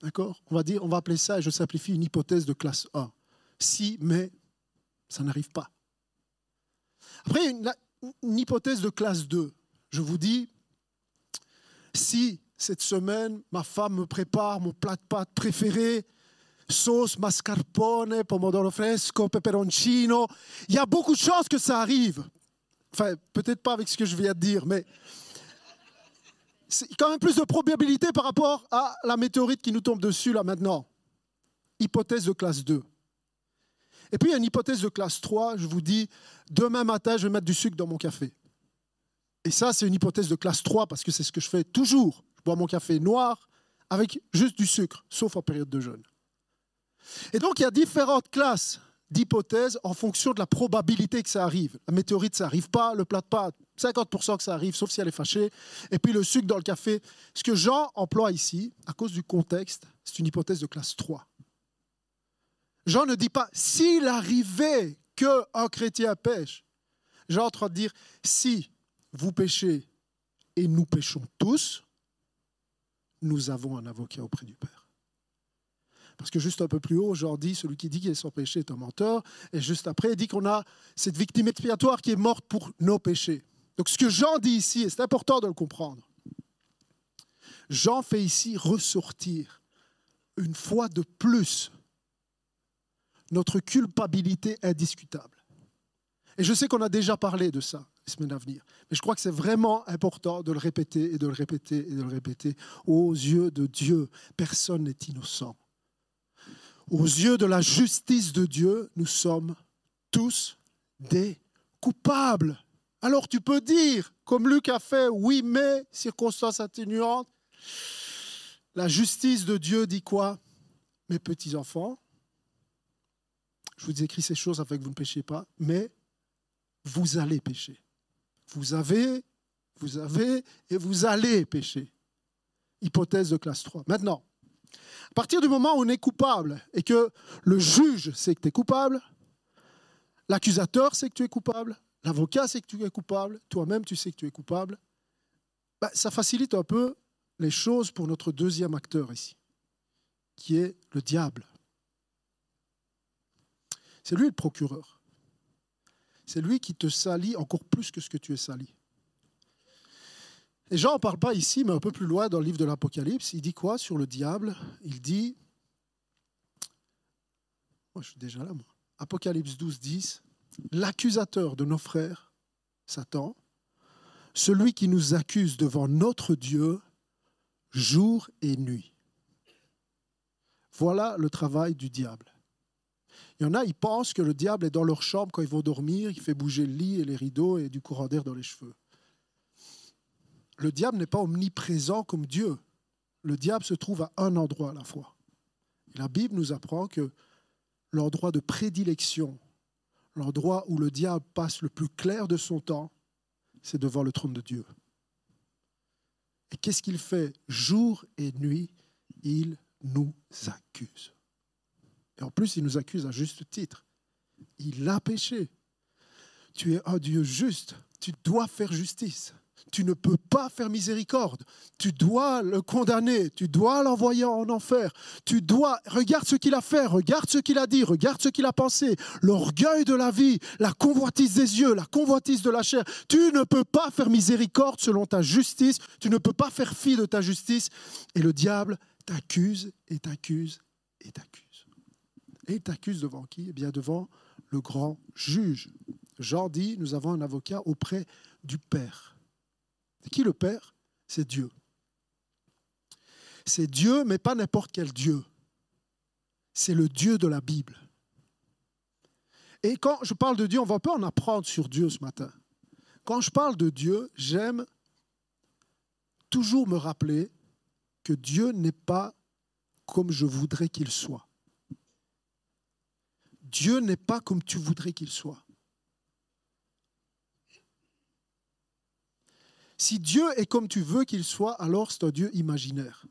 D'accord? On va dire, on va appeler ça, et je simplifie, une hypothèse de classe 1. Si, mais ça n'arrive pas. Après, une, une hypothèse de classe 2. Je vous dis, si cette semaine, ma femme me prépare mon plat de pâtes préféré, sauce mascarpone, pomodoro fresco, peperoncino, il y a beaucoup de chances que ça arrive. Enfin, peut-être pas avec ce que je viens de dire, mais c'est quand même plus de probabilité par rapport à la météorite qui nous tombe dessus là maintenant. Hypothèse de classe 2. Et puis il y a une hypothèse de classe 3, je vous dis, demain matin, je vais mettre du sucre dans mon café. Et ça, c'est une hypothèse de classe 3 parce que c'est ce que je fais toujours. Je bois mon café noir avec juste du sucre, sauf en période de jeûne. Et donc, il y a différentes classes d'hypothèses en fonction de la probabilité que ça arrive. La météorite, ça n'arrive pas. Le plat de pâtes, 50% que ça arrive, sauf si elle est fâchée. Et puis le sucre dans le café. Ce que Jean emploie ici, à cause du contexte, c'est une hypothèse de classe 3. Jean ne dit pas s'il arrivait qu'un chrétien pêche. Jean est en train de dire si vous péchez et nous péchons tous, nous avons un avocat auprès du Père. Parce que juste un peu plus haut, Jean dit celui qui dit qu'il est sans péché est un menteur. Et juste après, il dit qu'on a cette victime expiatoire qui est morte pour nos péchés. Donc ce que Jean dit ici, et c'est important de le comprendre, Jean fait ici ressortir une fois de plus notre culpabilité indiscutable. Et je sais qu'on a déjà parlé de ça les semaines à venir, mais je crois que c'est vraiment important de le répéter et de le répéter et de le répéter. Aux yeux de Dieu, personne n'est innocent. Aux yeux de la justice de Dieu, nous sommes tous des coupables. Alors tu peux dire, comme Luc a fait, oui, mais, circonstances atténuantes, la justice de Dieu dit quoi? Mes petits-enfants, je vous écris ces choses afin que vous ne péchiez pas, mais vous allez pécher. Vous avez, vous avez et vous allez pécher. Hypothèse de classe 3. Maintenant, à partir du moment où on est coupable et que le juge sait que tu es coupable, l'accusateur sait que tu es coupable, l'avocat sait que tu es coupable, toi-même tu sais que tu es coupable, bah, ça facilite un peu les choses pour notre deuxième acteur ici, qui est le diable. C'est lui le procureur. C'est lui qui te salit encore plus que ce que tu es sali. Et Jean n'en parle pas ici, mais un peu plus loin dans le livre de l'Apocalypse. Il dit quoi sur le diable? Il dit. Moi, je suis déjà là, moi. Apocalypse 12, 10. L'accusateur de nos frères, Satan, celui qui nous accuse devant notre Dieu jour et nuit. Voilà le travail du diable. Il y en a, ils pensent que le diable est dans leur chambre quand ils vont dormir, il fait bouger le lit et les rideaux et du courant d'air dans les cheveux. Le diable n'est pas omniprésent comme Dieu. le diable se trouve à un endroit à la fois. La Bible nous apprend que l'endroit de prédilection, l'endroit où le diable passe le plus clair de son temps, c'est devant le trône de Dieu. Et qu'est-ce qu'il fait Jour et nuit, il nous accuse. Et en plus, il nous accuse à juste titre. Il a péché. Tu es un Dieu juste. Tu dois faire justice. Tu ne peux pas faire miséricorde. Tu dois le condamner. Tu dois l'envoyer en enfer. Tu dois. Regarde ce qu'il a fait. Regarde ce qu'il a dit. Regarde ce qu'il a pensé. L'orgueil de la vie. La convoitise des yeux. La convoitise de la chair. Tu ne peux pas faire miséricorde selon ta justice. Tu ne peux pas faire fi de ta justice. Et le diable t'accuse et t'accuse et t'accuse. Et il t'accuse devant qui? Eh bien devant le grand juge. Jean dit, nous avons un avocat auprès du Père. C'est qui le Père? C'est Dieu. C'est Dieu, mais pas n'importe quel Dieu. C'est le Dieu de la Bible. Et quand je parle de Dieu, on va pas en apprendre sur Dieu ce matin. Quand je parle de Dieu, j'aime toujours me rappeler que Dieu n'est pas comme je voudrais qu'il soit. Dieu n'est pas comme tu voudrais qu'il soit. Si Dieu est comme tu veux qu'il soit, alors c'est un Dieu imaginaire.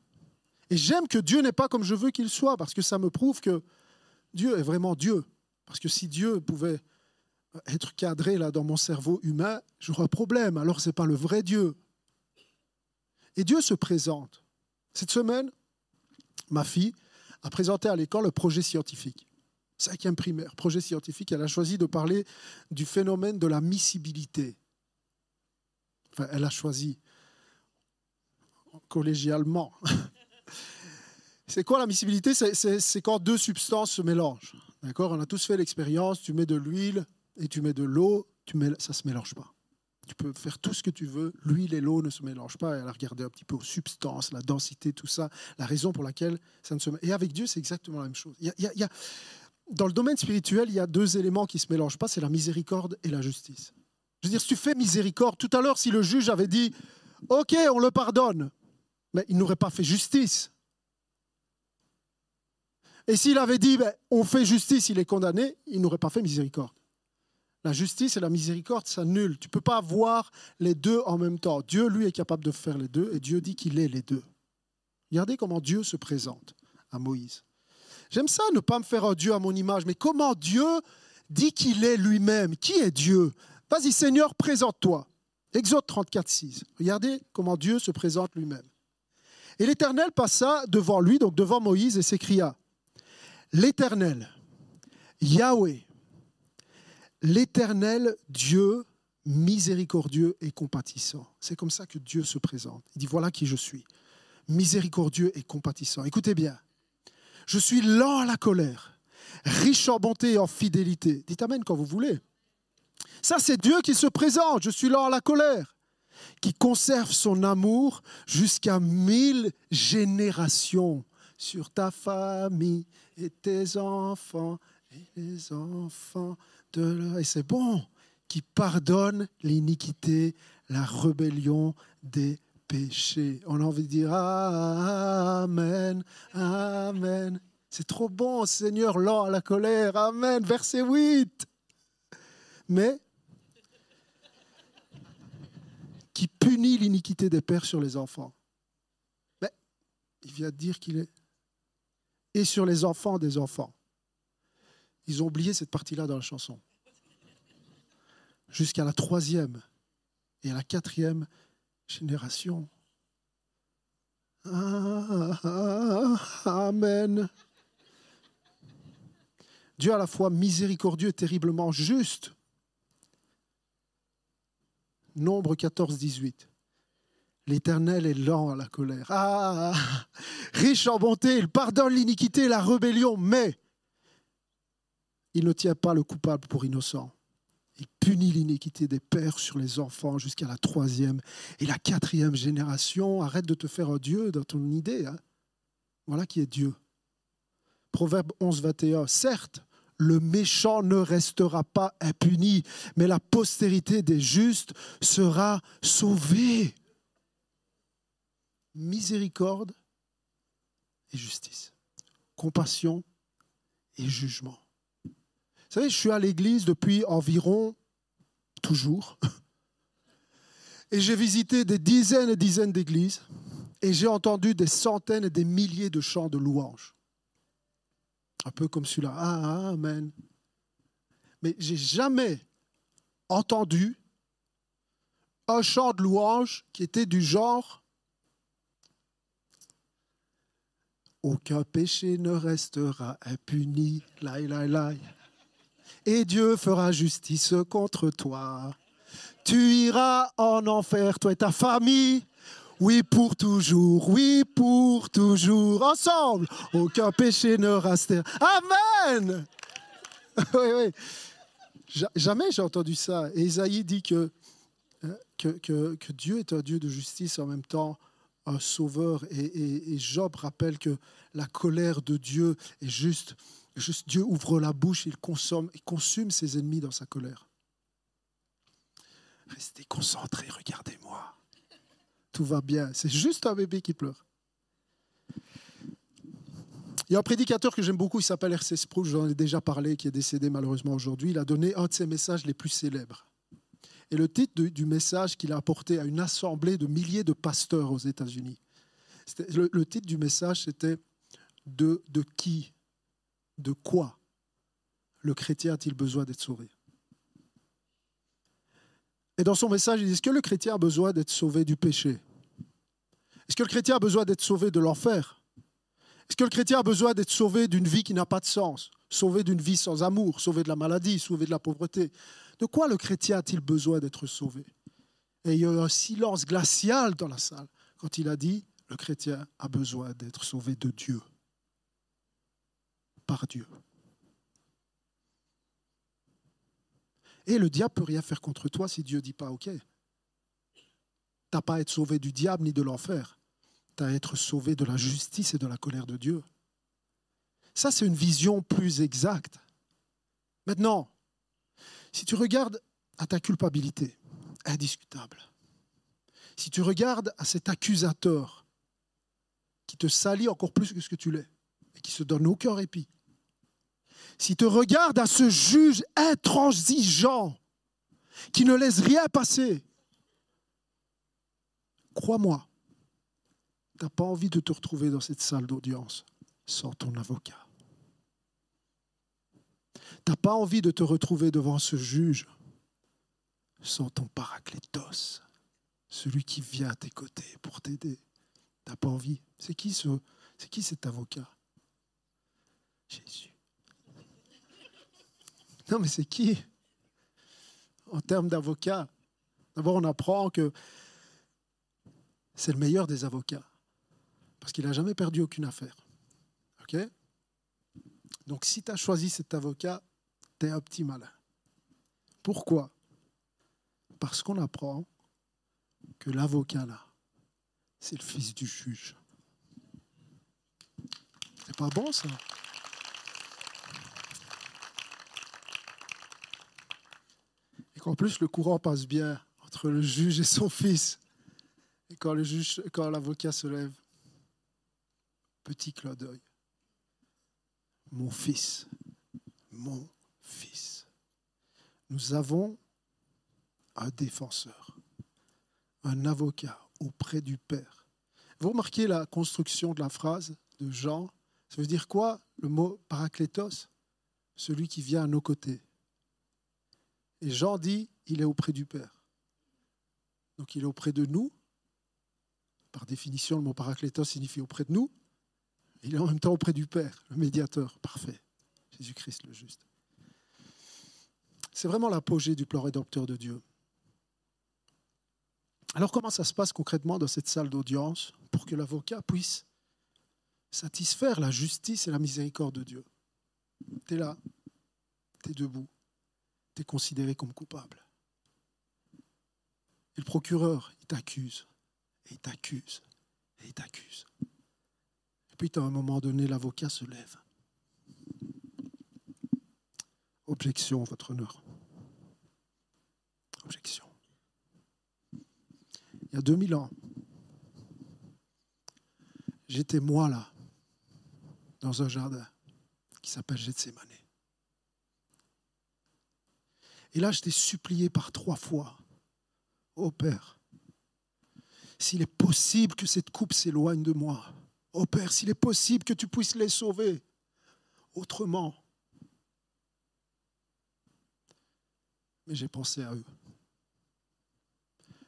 Et j'aime que Dieu n'est pas comme je veux qu'il soit, parce que ça me prouve que Dieu est vraiment Dieu. Parce que si Dieu pouvait être cadré là dans mon cerveau humain, j'aurais un problème. Alors ce n'est pas le vrai Dieu. Et Dieu se présente. Cette semaine, ma fille a présenté à l'école le projet scientifique. Cinquième primaire, projet scientifique, elle a choisi de parler du phénomène de la miscibilité. Enfin, elle a choisi collégialement. C'est quoi la miscibilité? C'est quand deux substances se mélangent. D'accord? On a tous fait l'expérience, tu mets de l'huile et tu mets de l'eau, tu mets, ça ne se mélange pas. Tu peux faire tout ce que tu veux, l'huile et l'eau ne se mélangent pas. Elle a regardé un petit peu aux substances, la densité, tout ça, la raison pour laquelle ça ne se mélange. Et avec Dieu, c'est exactement la même chose. Il y a, il y a, dans le domaine spirituel, il y a deux éléments qui ne se mélangent pas, c'est la miséricorde et la justice. Je veux dire, si tu fais miséricorde, tout à l'heure, si le juge avait dit, OK, on le pardonne, mais il n'aurait pas fait justice. Et s'il avait dit, ben, on fait justice, il est condamné, il n'aurait pas fait miséricorde. La justice et la miséricorde s'annulent. Tu ne peux pas avoir les deux en même temps. Dieu, lui, est capable de faire les deux et Dieu dit qu'il est les deux. Regardez comment Dieu se présente à Moïse. J'aime ça, ne pas me faire un Dieu à mon image, mais comment Dieu dit qu'il est lui-même? Qui est Dieu? Vas-y Seigneur, présente-toi. Exode 34, 6. Regardez comment Dieu se présente lui-même. Et l'Éternel passa devant lui, donc devant Moïse, et s'écria, L'Éternel, Yahweh, l'Éternel Dieu miséricordieux et compatissant. C'est comme ça que Dieu se présente. Il dit, voilà qui je suis, miséricordieux et compatissant. Écoutez bien, je suis lent à la colère, riche en bonté et en fidélité. Dites Amen quand vous voulez. Ça, c'est Dieu qui se présente. Je suis lent à la colère, qui conserve son amour jusqu'à mille générations sur ta famille et tes enfants et les enfants de. Et c'est bon, qui pardonne l'iniquité, la rébellion des On a envie de dire Amen, Amen. C'est trop bon, Seigneur, lent à la colère. Amen. Verset 8. Mais qui punit l'iniquité des pères sur les enfants. Mais il vient de dire qu'il est. Et sur les enfants des enfants. Ils ont oublié cette partie-là dans la chanson. Jusqu'à la troisième et à la quatrième génération. Ah, amen. Dieu à la fois miséricordieux et terriblement juste. Nombre 14, 18. L'Éternel est lent à la colère. Ah, riche en bonté, il pardonne l'iniquité et la rébellion, mais il ne tient pas le coupable pour innocent. Il punit l'iniquité des pères sur les enfants jusqu'à la troisième et la quatrième génération. Arrête de te faire un Dieu dans ton idée. Hein. Voilà qui est Dieu. Proverbe 11, 21. Certes, le méchant ne restera pas impuni, mais la postérité des justes sera sauvée. Miséricorde et justice. Compassion et jugement. Vous savez, je suis à l'église depuis environ toujours. Et j'ai visité des dizaines et dizaines d'églises et j'ai entendu des centaines et des milliers de chants de louanges. Un peu comme celui-là. Ah, amen. Mais j'ai jamais entendu un chant de louange qui était du genre Aucun péché ne restera impuni. Laï, laï, laï. Et Dieu fera justice contre toi. Tu iras en enfer, toi et ta famille. Oui, pour toujours, oui, pour toujours. Ensemble, aucun péché ne restera. Amen. oui, oui. Ja- Jamais j'ai entendu ça. Et Isaïe dit que, euh, que, Dieu est un Dieu de justice en même temps un sauveur. Et Job rappelle que la colère de Dieu est juste, juste Dieu ouvre la bouche, il consomme, il consume ses ennemis dans sa colère. Restez concentrés, regardez-moi. Tout va bien. C'est juste un bébé qui pleure. Il y a un prédicateur que j'aime beaucoup, il s'appelle R.C. Sproul, j'en ai déjà parlé, qui est décédé malheureusement aujourd'hui. Il a donné un de ses messages les plus célèbres. Et le titre du message qu'il a apporté à une assemblée de milliers de pasteurs aux États-Unis, le, titre du message, c'était de qui, de quoi le chrétien a-t-il besoin d'être sauvé? Et dans son message, il dit, est-ce que le chrétien a besoin d'être sauvé du péché? Est-ce que le chrétien a besoin d'être sauvé de l'enfer? Est-ce que le chrétien a besoin d'être sauvé d'une vie qui n'a pas de sens? Sauvé d'une vie sans amour, sauvé de la maladie, sauvé de la pauvreté? De quoi le chrétien a-t-il besoin d'être sauvé? Et il y a eu un silence glacial dans la salle quand il a dit, le chrétien a besoin d'être sauvé de Dieu. Par Dieu. Et le diable peut rien faire contre toi si Dieu dit pas OK? T'as pas à être sauvé du diable ni de l'enfer. Tu as à être sauvé de la justice et de la colère de Dieu. Ça, c'est une vision plus exacte. Maintenant, si tu regardes à ta culpabilité, indiscutable, si tu regardes à cet accusateur qui te salit encore plus que ce que tu l'es et qui se donne aucun répit, si tu regardes à ce juge intransigeant qui ne laisse rien passer, crois-moi, tu n'as pas envie de te retrouver dans cette salle d'audience sans ton avocat. Tu n'as pas envie de te retrouver devant ce juge sans ton paraclétos, celui qui vient à tes côtés pour t'aider. Tu n'as pas envie. C'est qui, ce, c'est qui cet avocat? Jésus. Non, mais c'est qui? En termes d'avocat, d'abord on apprend que c'est le meilleur des avocats parce qu'il n'a jamais perdu aucune affaire. OK? Donc si tu as choisi cet avocat, tu es. Pourquoi? Parce qu'on apprend que l'avocat là, c'est le fils du juge. C'est pas bon ça? Qu'en plus le courant passe bien entre le juge et son fils. Et quand le juge, quand l'avocat se lève, petit clin d'œil. Mon fils, mon fils. Nous avons un défenseur, un avocat auprès du Père. Vous remarquez la construction de la phrase de Jean Ça veut dire quoi le mot paraclétos? Celui qui vient à nos côtés. Et Jean dit, il est auprès du Père. Donc il est auprès de nous. Par définition, le mot paraclétos signifie auprès de nous. Il est en même temps auprès du Père, le médiateur parfait, Jésus-Christ le juste. C'est vraiment l'apogée du plan rédempteur de Dieu. Alors comment ça se passe concrètement dans cette salle d'audience pour que l'avocat puisse satisfaire la justice et la miséricorde de Dieu? Tu es là, tu es debout, tu es considéré comme coupable. Et le procureur, il t'accuse, et il t'accuse, et il t'accuse. Et puis, à un moment donné, l'avocat se lève. Objection, votre honneur. Objection. Il y a 2000 ans, j'étais moi là, dans un jardin qui s'appelle Gethsemane. Et là, je t'ai supplié par trois fois, ô Père, s'il est possible que cette coupe s'éloigne de moi, ô Père, s'il est possible que tu puisses les sauver autrement. Mais j'ai pensé à eux.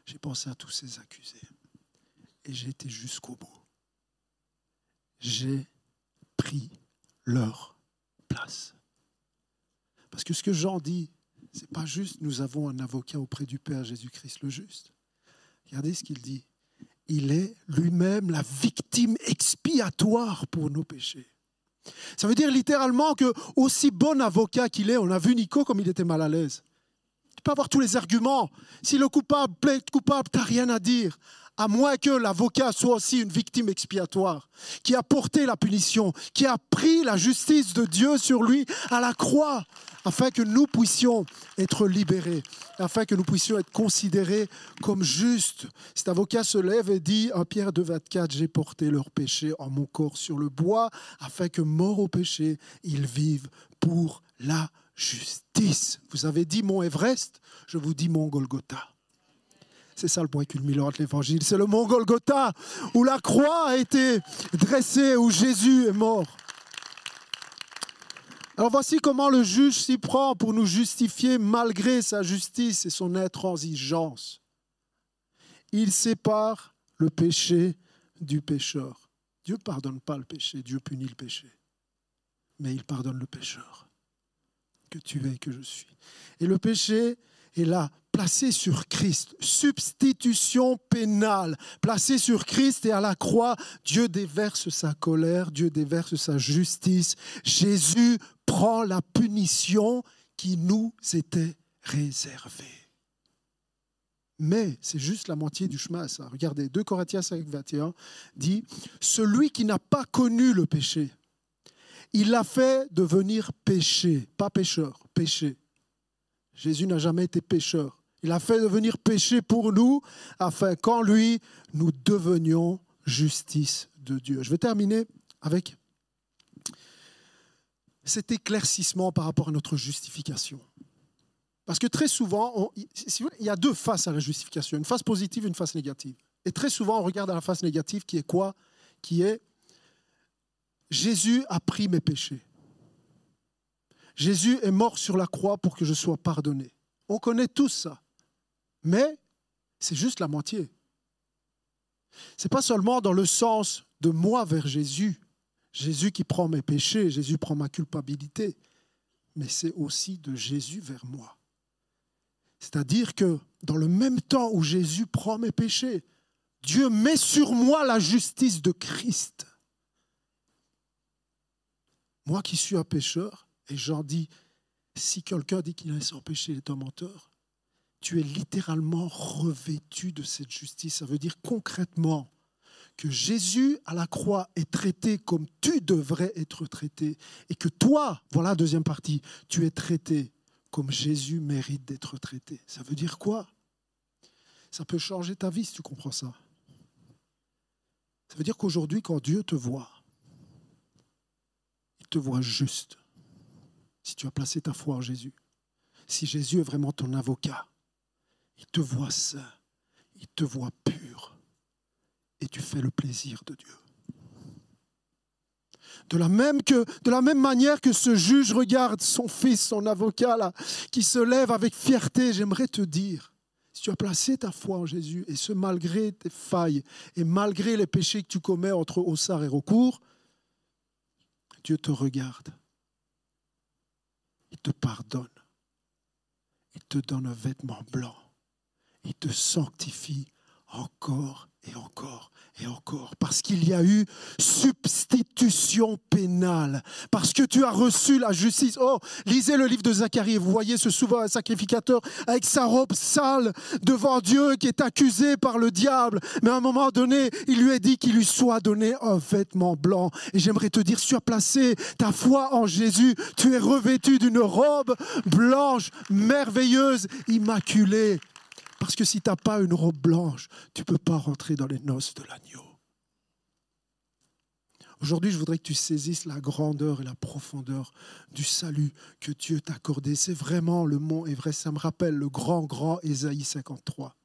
J'ai pensé à tous ces accusés. Et j'ai été jusqu'au bout. J'ai pris leur place. Parce que ce que Jean dit, c'est pas juste nous avons un avocat auprès du Père Jésus-Christ le juste. Regardez ce qu'il dit. Il est lui-même la victime expiatoire pour nos péchés. Ça veut dire littéralement que aussi bon avocat qu'il est, on a vu Nico comme il était mal à l'aise. Peux avoir tous les arguments. Si le coupable plaide coupable, tu rien à dire à moins que l'avocat soit aussi une victime expiatoire, qui a porté la punition, qui a pris la justice de Dieu sur lui à la croix, afin que nous puissions être libérés, afin que nous puissions être considérés comme justes. Cet avocat se lève et dit, à Pierre 2, 24, j'ai porté leur péché en mon corps sur le bois, afin que, mort au péché, ils vivent pour la justice. Vous avez dit mon Everest, je vous dis mon Golgotha. C'est ça le point culminant de l'évangile. C'est le mont Golgotha où la croix a été dressée, où Jésus est mort. Alors voici comment le juge s'y prend pour nous justifier malgré sa justice et son intransigeance. Il sépare le péché du pécheur. Dieu ne pardonne pas le péché, Dieu punit le péché. Mais il pardonne le pécheur. Que tu es, que je suis. Et le péché est là placé sur Christ, substitution pénale, placé sur Christ et à la croix, Dieu déverse sa colère, Dieu déverse sa justice. Jésus prend la punition qui nous était réservée. Mais c'est juste la moitié du chemin, ça. Regardez, 2 Corinthiens 5, 21 dit Celui qui n'a pas connu le péché, il l'a fait devenir péché, pas pécheur, péché. Jésus n'a jamais été pécheur. Il a fait devenir péché pour nous, afin qu'en lui, nous devenions justice de Dieu. Je vais terminer avec cet éclaircissement par rapport à notre justification. Parce que très souvent, il y a deux faces à la justification, une face positive et une face négative. Et très souvent, on regarde à la face négative qui est quoi? Qui est Jésus a pris mes péchés. Jésus est mort sur la croix pour que je sois pardonné. On connaît tous ça. Mais c'est juste la moitié. Ce n'est pas seulement dans le sens de moi vers Jésus, Jésus qui prend mes péchés, Jésus prend ma culpabilité, mais c'est aussi de Jésus vers moi. C'est-à-dire que dans le même temps où Jésus prend mes péchés, Dieu met sur moi la justice de Christ. Moi qui suis un pécheur, et j'en dis, si quelqu'un dit qu'il est sans péché, il est un menteur, tu es littéralement revêtu de cette justice. Ça veut dire concrètement que Jésus à la croix est traité comme tu devrais être traité et que toi, voilà la deuxième partie, tu es traité comme Jésus mérite d'être traité. Ça veut dire quoi? Ça peut changer ta vie si tu comprends ça. Ça veut dire qu'aujourd'hui, quand Dieu te voit, te voit juste. Si tu as placé ta foi en Jésus, si Jésus est vraiment ton avocat, il te voit saint, il te voit pur, et tu fais le plaisir de Dieu. De la, même que, de la même manière que ce juge regarde son fils, son avocat, là, qui se lève avec fierté, j'aimerais te dire, si tu as placé ta foi en Jésus, et ce malgré tes failles, et malgré les péchés que tu commets entre Ossard et Recours, Dieu te regarde. Il te pardonne. Il te donne un vêtement blanc il te sanctifie encore et encore et encore, parce qu'il y a eu substitution pénale, parce que tu as reçu la justice. Oh, lisez le livre de Zacharie, vous voyez ce souvent un sacrificateur avec sa robe sale devant Dieu qui est accusé par le diable, mais à un moment donné, il lui est dit qu'il lui soit donné un vêtement blanc. Et j'aimerais te dire, tu placé ta foi en Jésus, tu es revêtu d'une robe blanche, merveilleuse, immaculée. Parce que si tu n'as pas une robe blanche, tu ne peux pas rentrer dans les noces de l'agneau. Aujourd'hui, je voudrais que tu saisisses la grandeur et la profondeur du salut que Dieu t'a accordé. C'est vraiment le mont Everest. Ça me rappelle le grand, grand Ésaïe 53.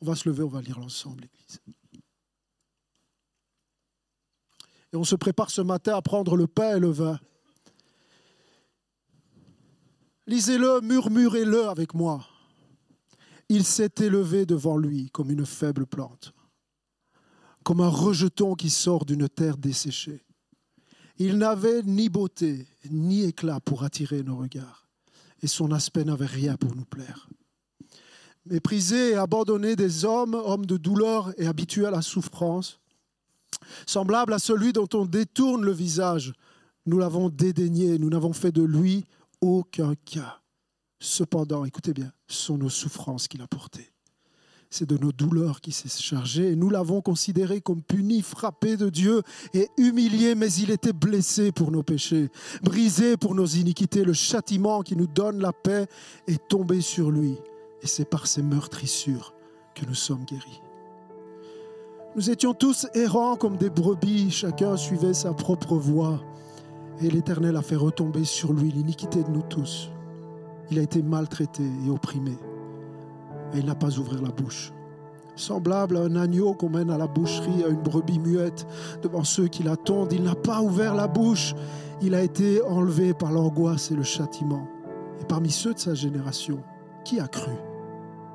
On va se lever, on va lire l'ensemble, l'Église. Et on se prépare ce matin à prendre le pain et le vin. Lisez-le, murmurez-le avec moi. Il s'est élevé devant lui comme une faible plante, comme un rejeton qui sort d'une terre desséchée. Il n'avait ni beauté ni éclat pour attirer nos regards, et son aspect n'avait rien pour nous plaire. Méprisé et abandonné des hommes, homme de douleur et habitué à la souffrance, semblable à celui dont on détourne le visage, nous l'avons dédaigné, nous n'avons fait de lui aucun cas. Cependant, écoutez bien, ce sont nos souffrances qu'il a portées. C'est de nos douleurs qu'il s'est chargé et nous l'avons considéré comme puni, frappé de Dieu et humilié, mais il était blessé pour nos péchés, brisé pour nos iniquités. Le châtiment qui nous donne la paix est tombé sur lui et c'est par ses meurtrissures que nous sommes guéris. Nous étions tous errants comme des brebis, chacun suivait sa propre voie et l'Éternel a fait retomber sur lui l'iniquité de nous tous. Il a été maltraité et opprimé. Et il n'a pas ouvert la bouche. Semblable à un agneau qu'on mène à la boucherie, à une brebis muette devant ceux qui l'attendent, il n'a pas ouvert la bouche. Il a été enlevé par l'angoisse et le châtiment. Et parmi ceux de sa génération, qui a cru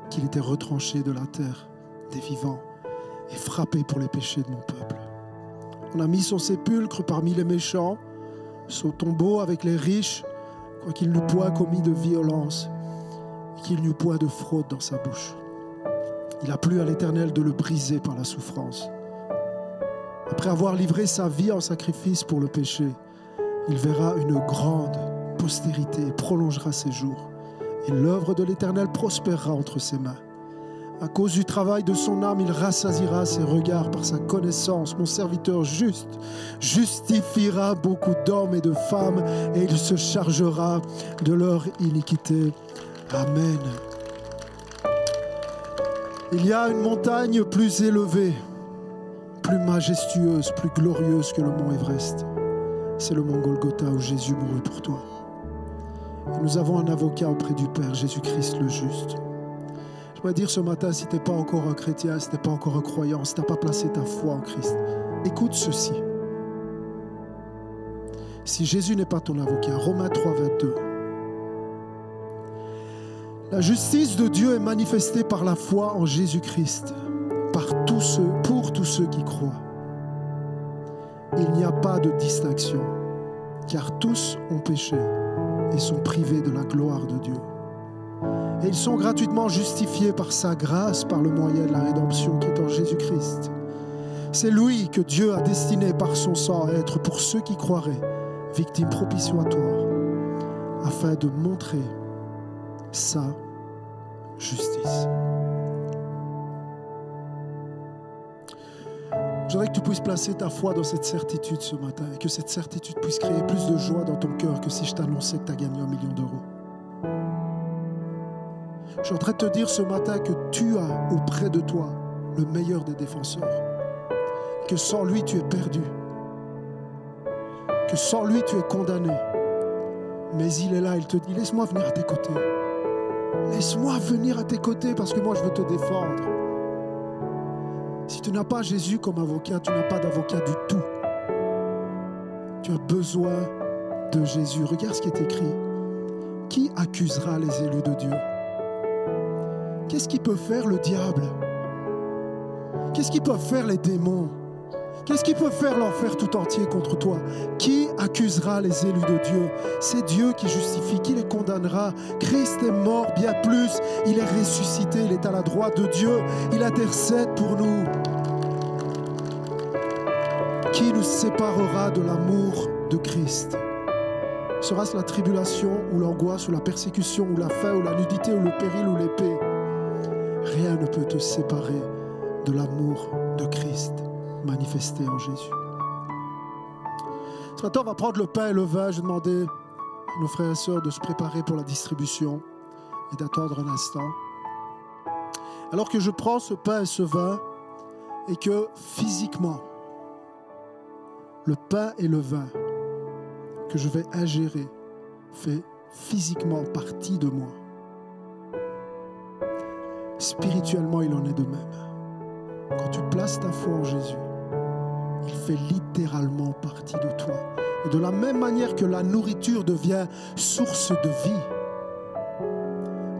qu'il était retranché de la terre des vivants et frappé pour les péchés de mon peuple? On a mis son sépulcre parmi les méchants, son tombeau avec les riches quoiqu'il n'eût point commis de violence qu'il n'eût point de fraude dans sa bouche. Il a plu à l'Éternel de le briser par la souffrance. Après avoir livré sa vie en sacrifice pour le péché, il verra une grande postérité et prolongera ses jours. Et l'œuvre de l'Éternel prospérera entre ses mains. À cause du travail de son âme, il rassasira ses regards par sa connaissance. Mon serviteur juste justifiera beaucoup d'hommes et de femmes et il se chargera de leur iniquité. Amen. Il y a une montagne plus élevée, plus majestueuse, plus glorieuse que le mont Everest. C'est le mont Golgotha où Jésus mourut pour toi. Nous avons un avocat auprès du Père, Jésus-Christ le juste. Je dire ce matin, si tu n'es pas encore un chrétien, si tu n'es pas encore un croyant, si tu n'as pas placé ta foi en Christ, écoute ceci. Si Jésus n'est pas ton avocat, Romains 3, 22. La justice de Dieu est manifestée par la foi en Jésus-Christ, par tous ceux, pour tous ceux qui croient. Il n'y a pas de distinction, car tous ont péché et sont privés de la gloire de Dieu. Et ils sont gratuitement justifiés par sa grâce, par le moyen de la rédemption qui est en Jésus-Christ. C'est lui que Dieu a destiné par son sang à être pour ceux qui croiraient victime propitiatoire, afin de montrer sa justice. Je voudrais que tu puisses placer ta foi dans cette certitude ce matin et que cette certitude puisse créer plus de joie dans ton cœur que si je t'annonçais que tu as gagné un million d'euros. Je te dire ce matin que tu as auprès de toi le meilleur des défenseurs. Que sans lui, tu es perdu. Que sans lui, tu es condamné. Mais il est là, il te dit, laisse-moi venir à tes côtés. Laisse-moi venir à tes côtés parce que moi, je veux te défendre. Si tu n'as pas Jésus comme avocat, tu n'as pas d'avocat du tout. Tu as besoin de Jésus. Regarde ce qui est écrit. Qui accusera les élus de Dieu? Qu'est-ce qui peut faire le diable? Qu'est-ce qu'ils peuvent faire les démons? Qu'est-ce qui peut faire l'enfer tout entier contre toi? Qui accusera les élus de Dieu? C'est Dieu qui justifie, qui les condamnera. Christ est mort bien plus, il est ressuscité, il est à la droite de Dieu, il intercède pour nous. Qui nous séparera de l'amour de Christ? Sera-ce la tribulation ou l'angoisse ou la persécution ou la faim ou la nudité ou le péril ou l'épée? Ne peut te séparer de l'amour de Christ manifesté en Jésus. Ce matin, on va prendre le pain et le vin. Je vais demander à nos frères et sœurs de se préparer pour la distribution et d'attendre un instant. Alors que je prends ce pain et ce vin et que physiquement, le pain et le vin que je vais ingérer fait physiquement partie de moi. Spirituellement, il en est de même. Quand tu places ta foi en Jésus, il fait littéralement partie de toi. Et de la même manière que la nourriture devient source de vie,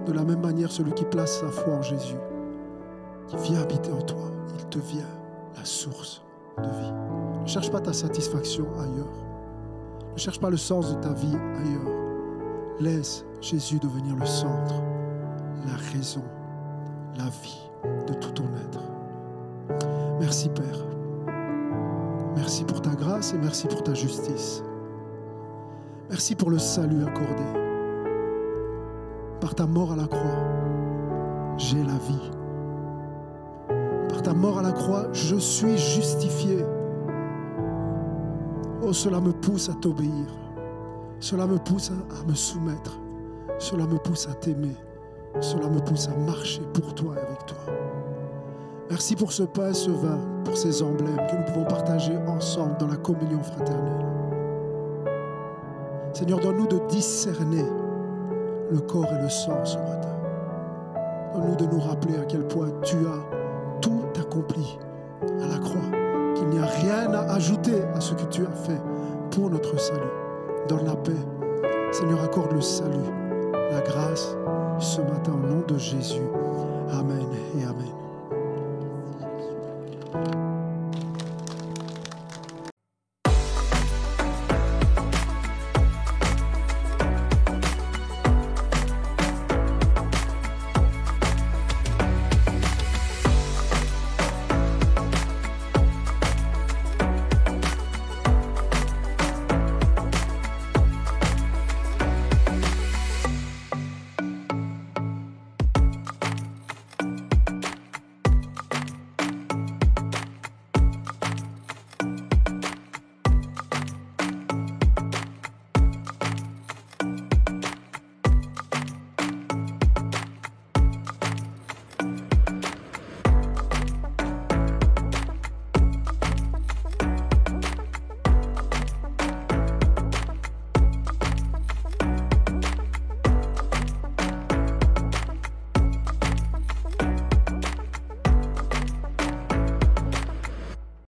de la même manière, celui qui place sa foi en Jésus, qui vient habiter en toi, il devient la source de vie. Ne cherche pas ta satisfaction ailleurs. Ne cherche pas le sens de ta vie ailleurs. Laisse Jésus devenir le centre, la raison, la vie de tout ton être. Merci Père. Merci pour ta grâce et merci pour ta justice. Merci pour le salut accordé. Par ta mort à la croix, j'ai la vie. Par ta mort à la croix, je suis justifié. Oh, cela me pousse à t'obéir. Cela me pousse à, me soumettre. Cela me pousse à t'aimer. Cela me pousse à marcher pour toi et avec toi. Merci pour ce pain, ce vin, pour ces emblèmes que nous pouvons partager ensemble dans la communion fraternelle. Seigneur, donne-nous de discerner le corps et le sang ce matin. Donne-nous de nous rappeler à quel point tu as tout accompli à la croix, qu'il n'y a rien à ajouter à ce que tu as fait pour notre salut. Donne la paix. Seigneur, accorde le salut, la grâce ce matin au nom de Jésus. Amen et Amen.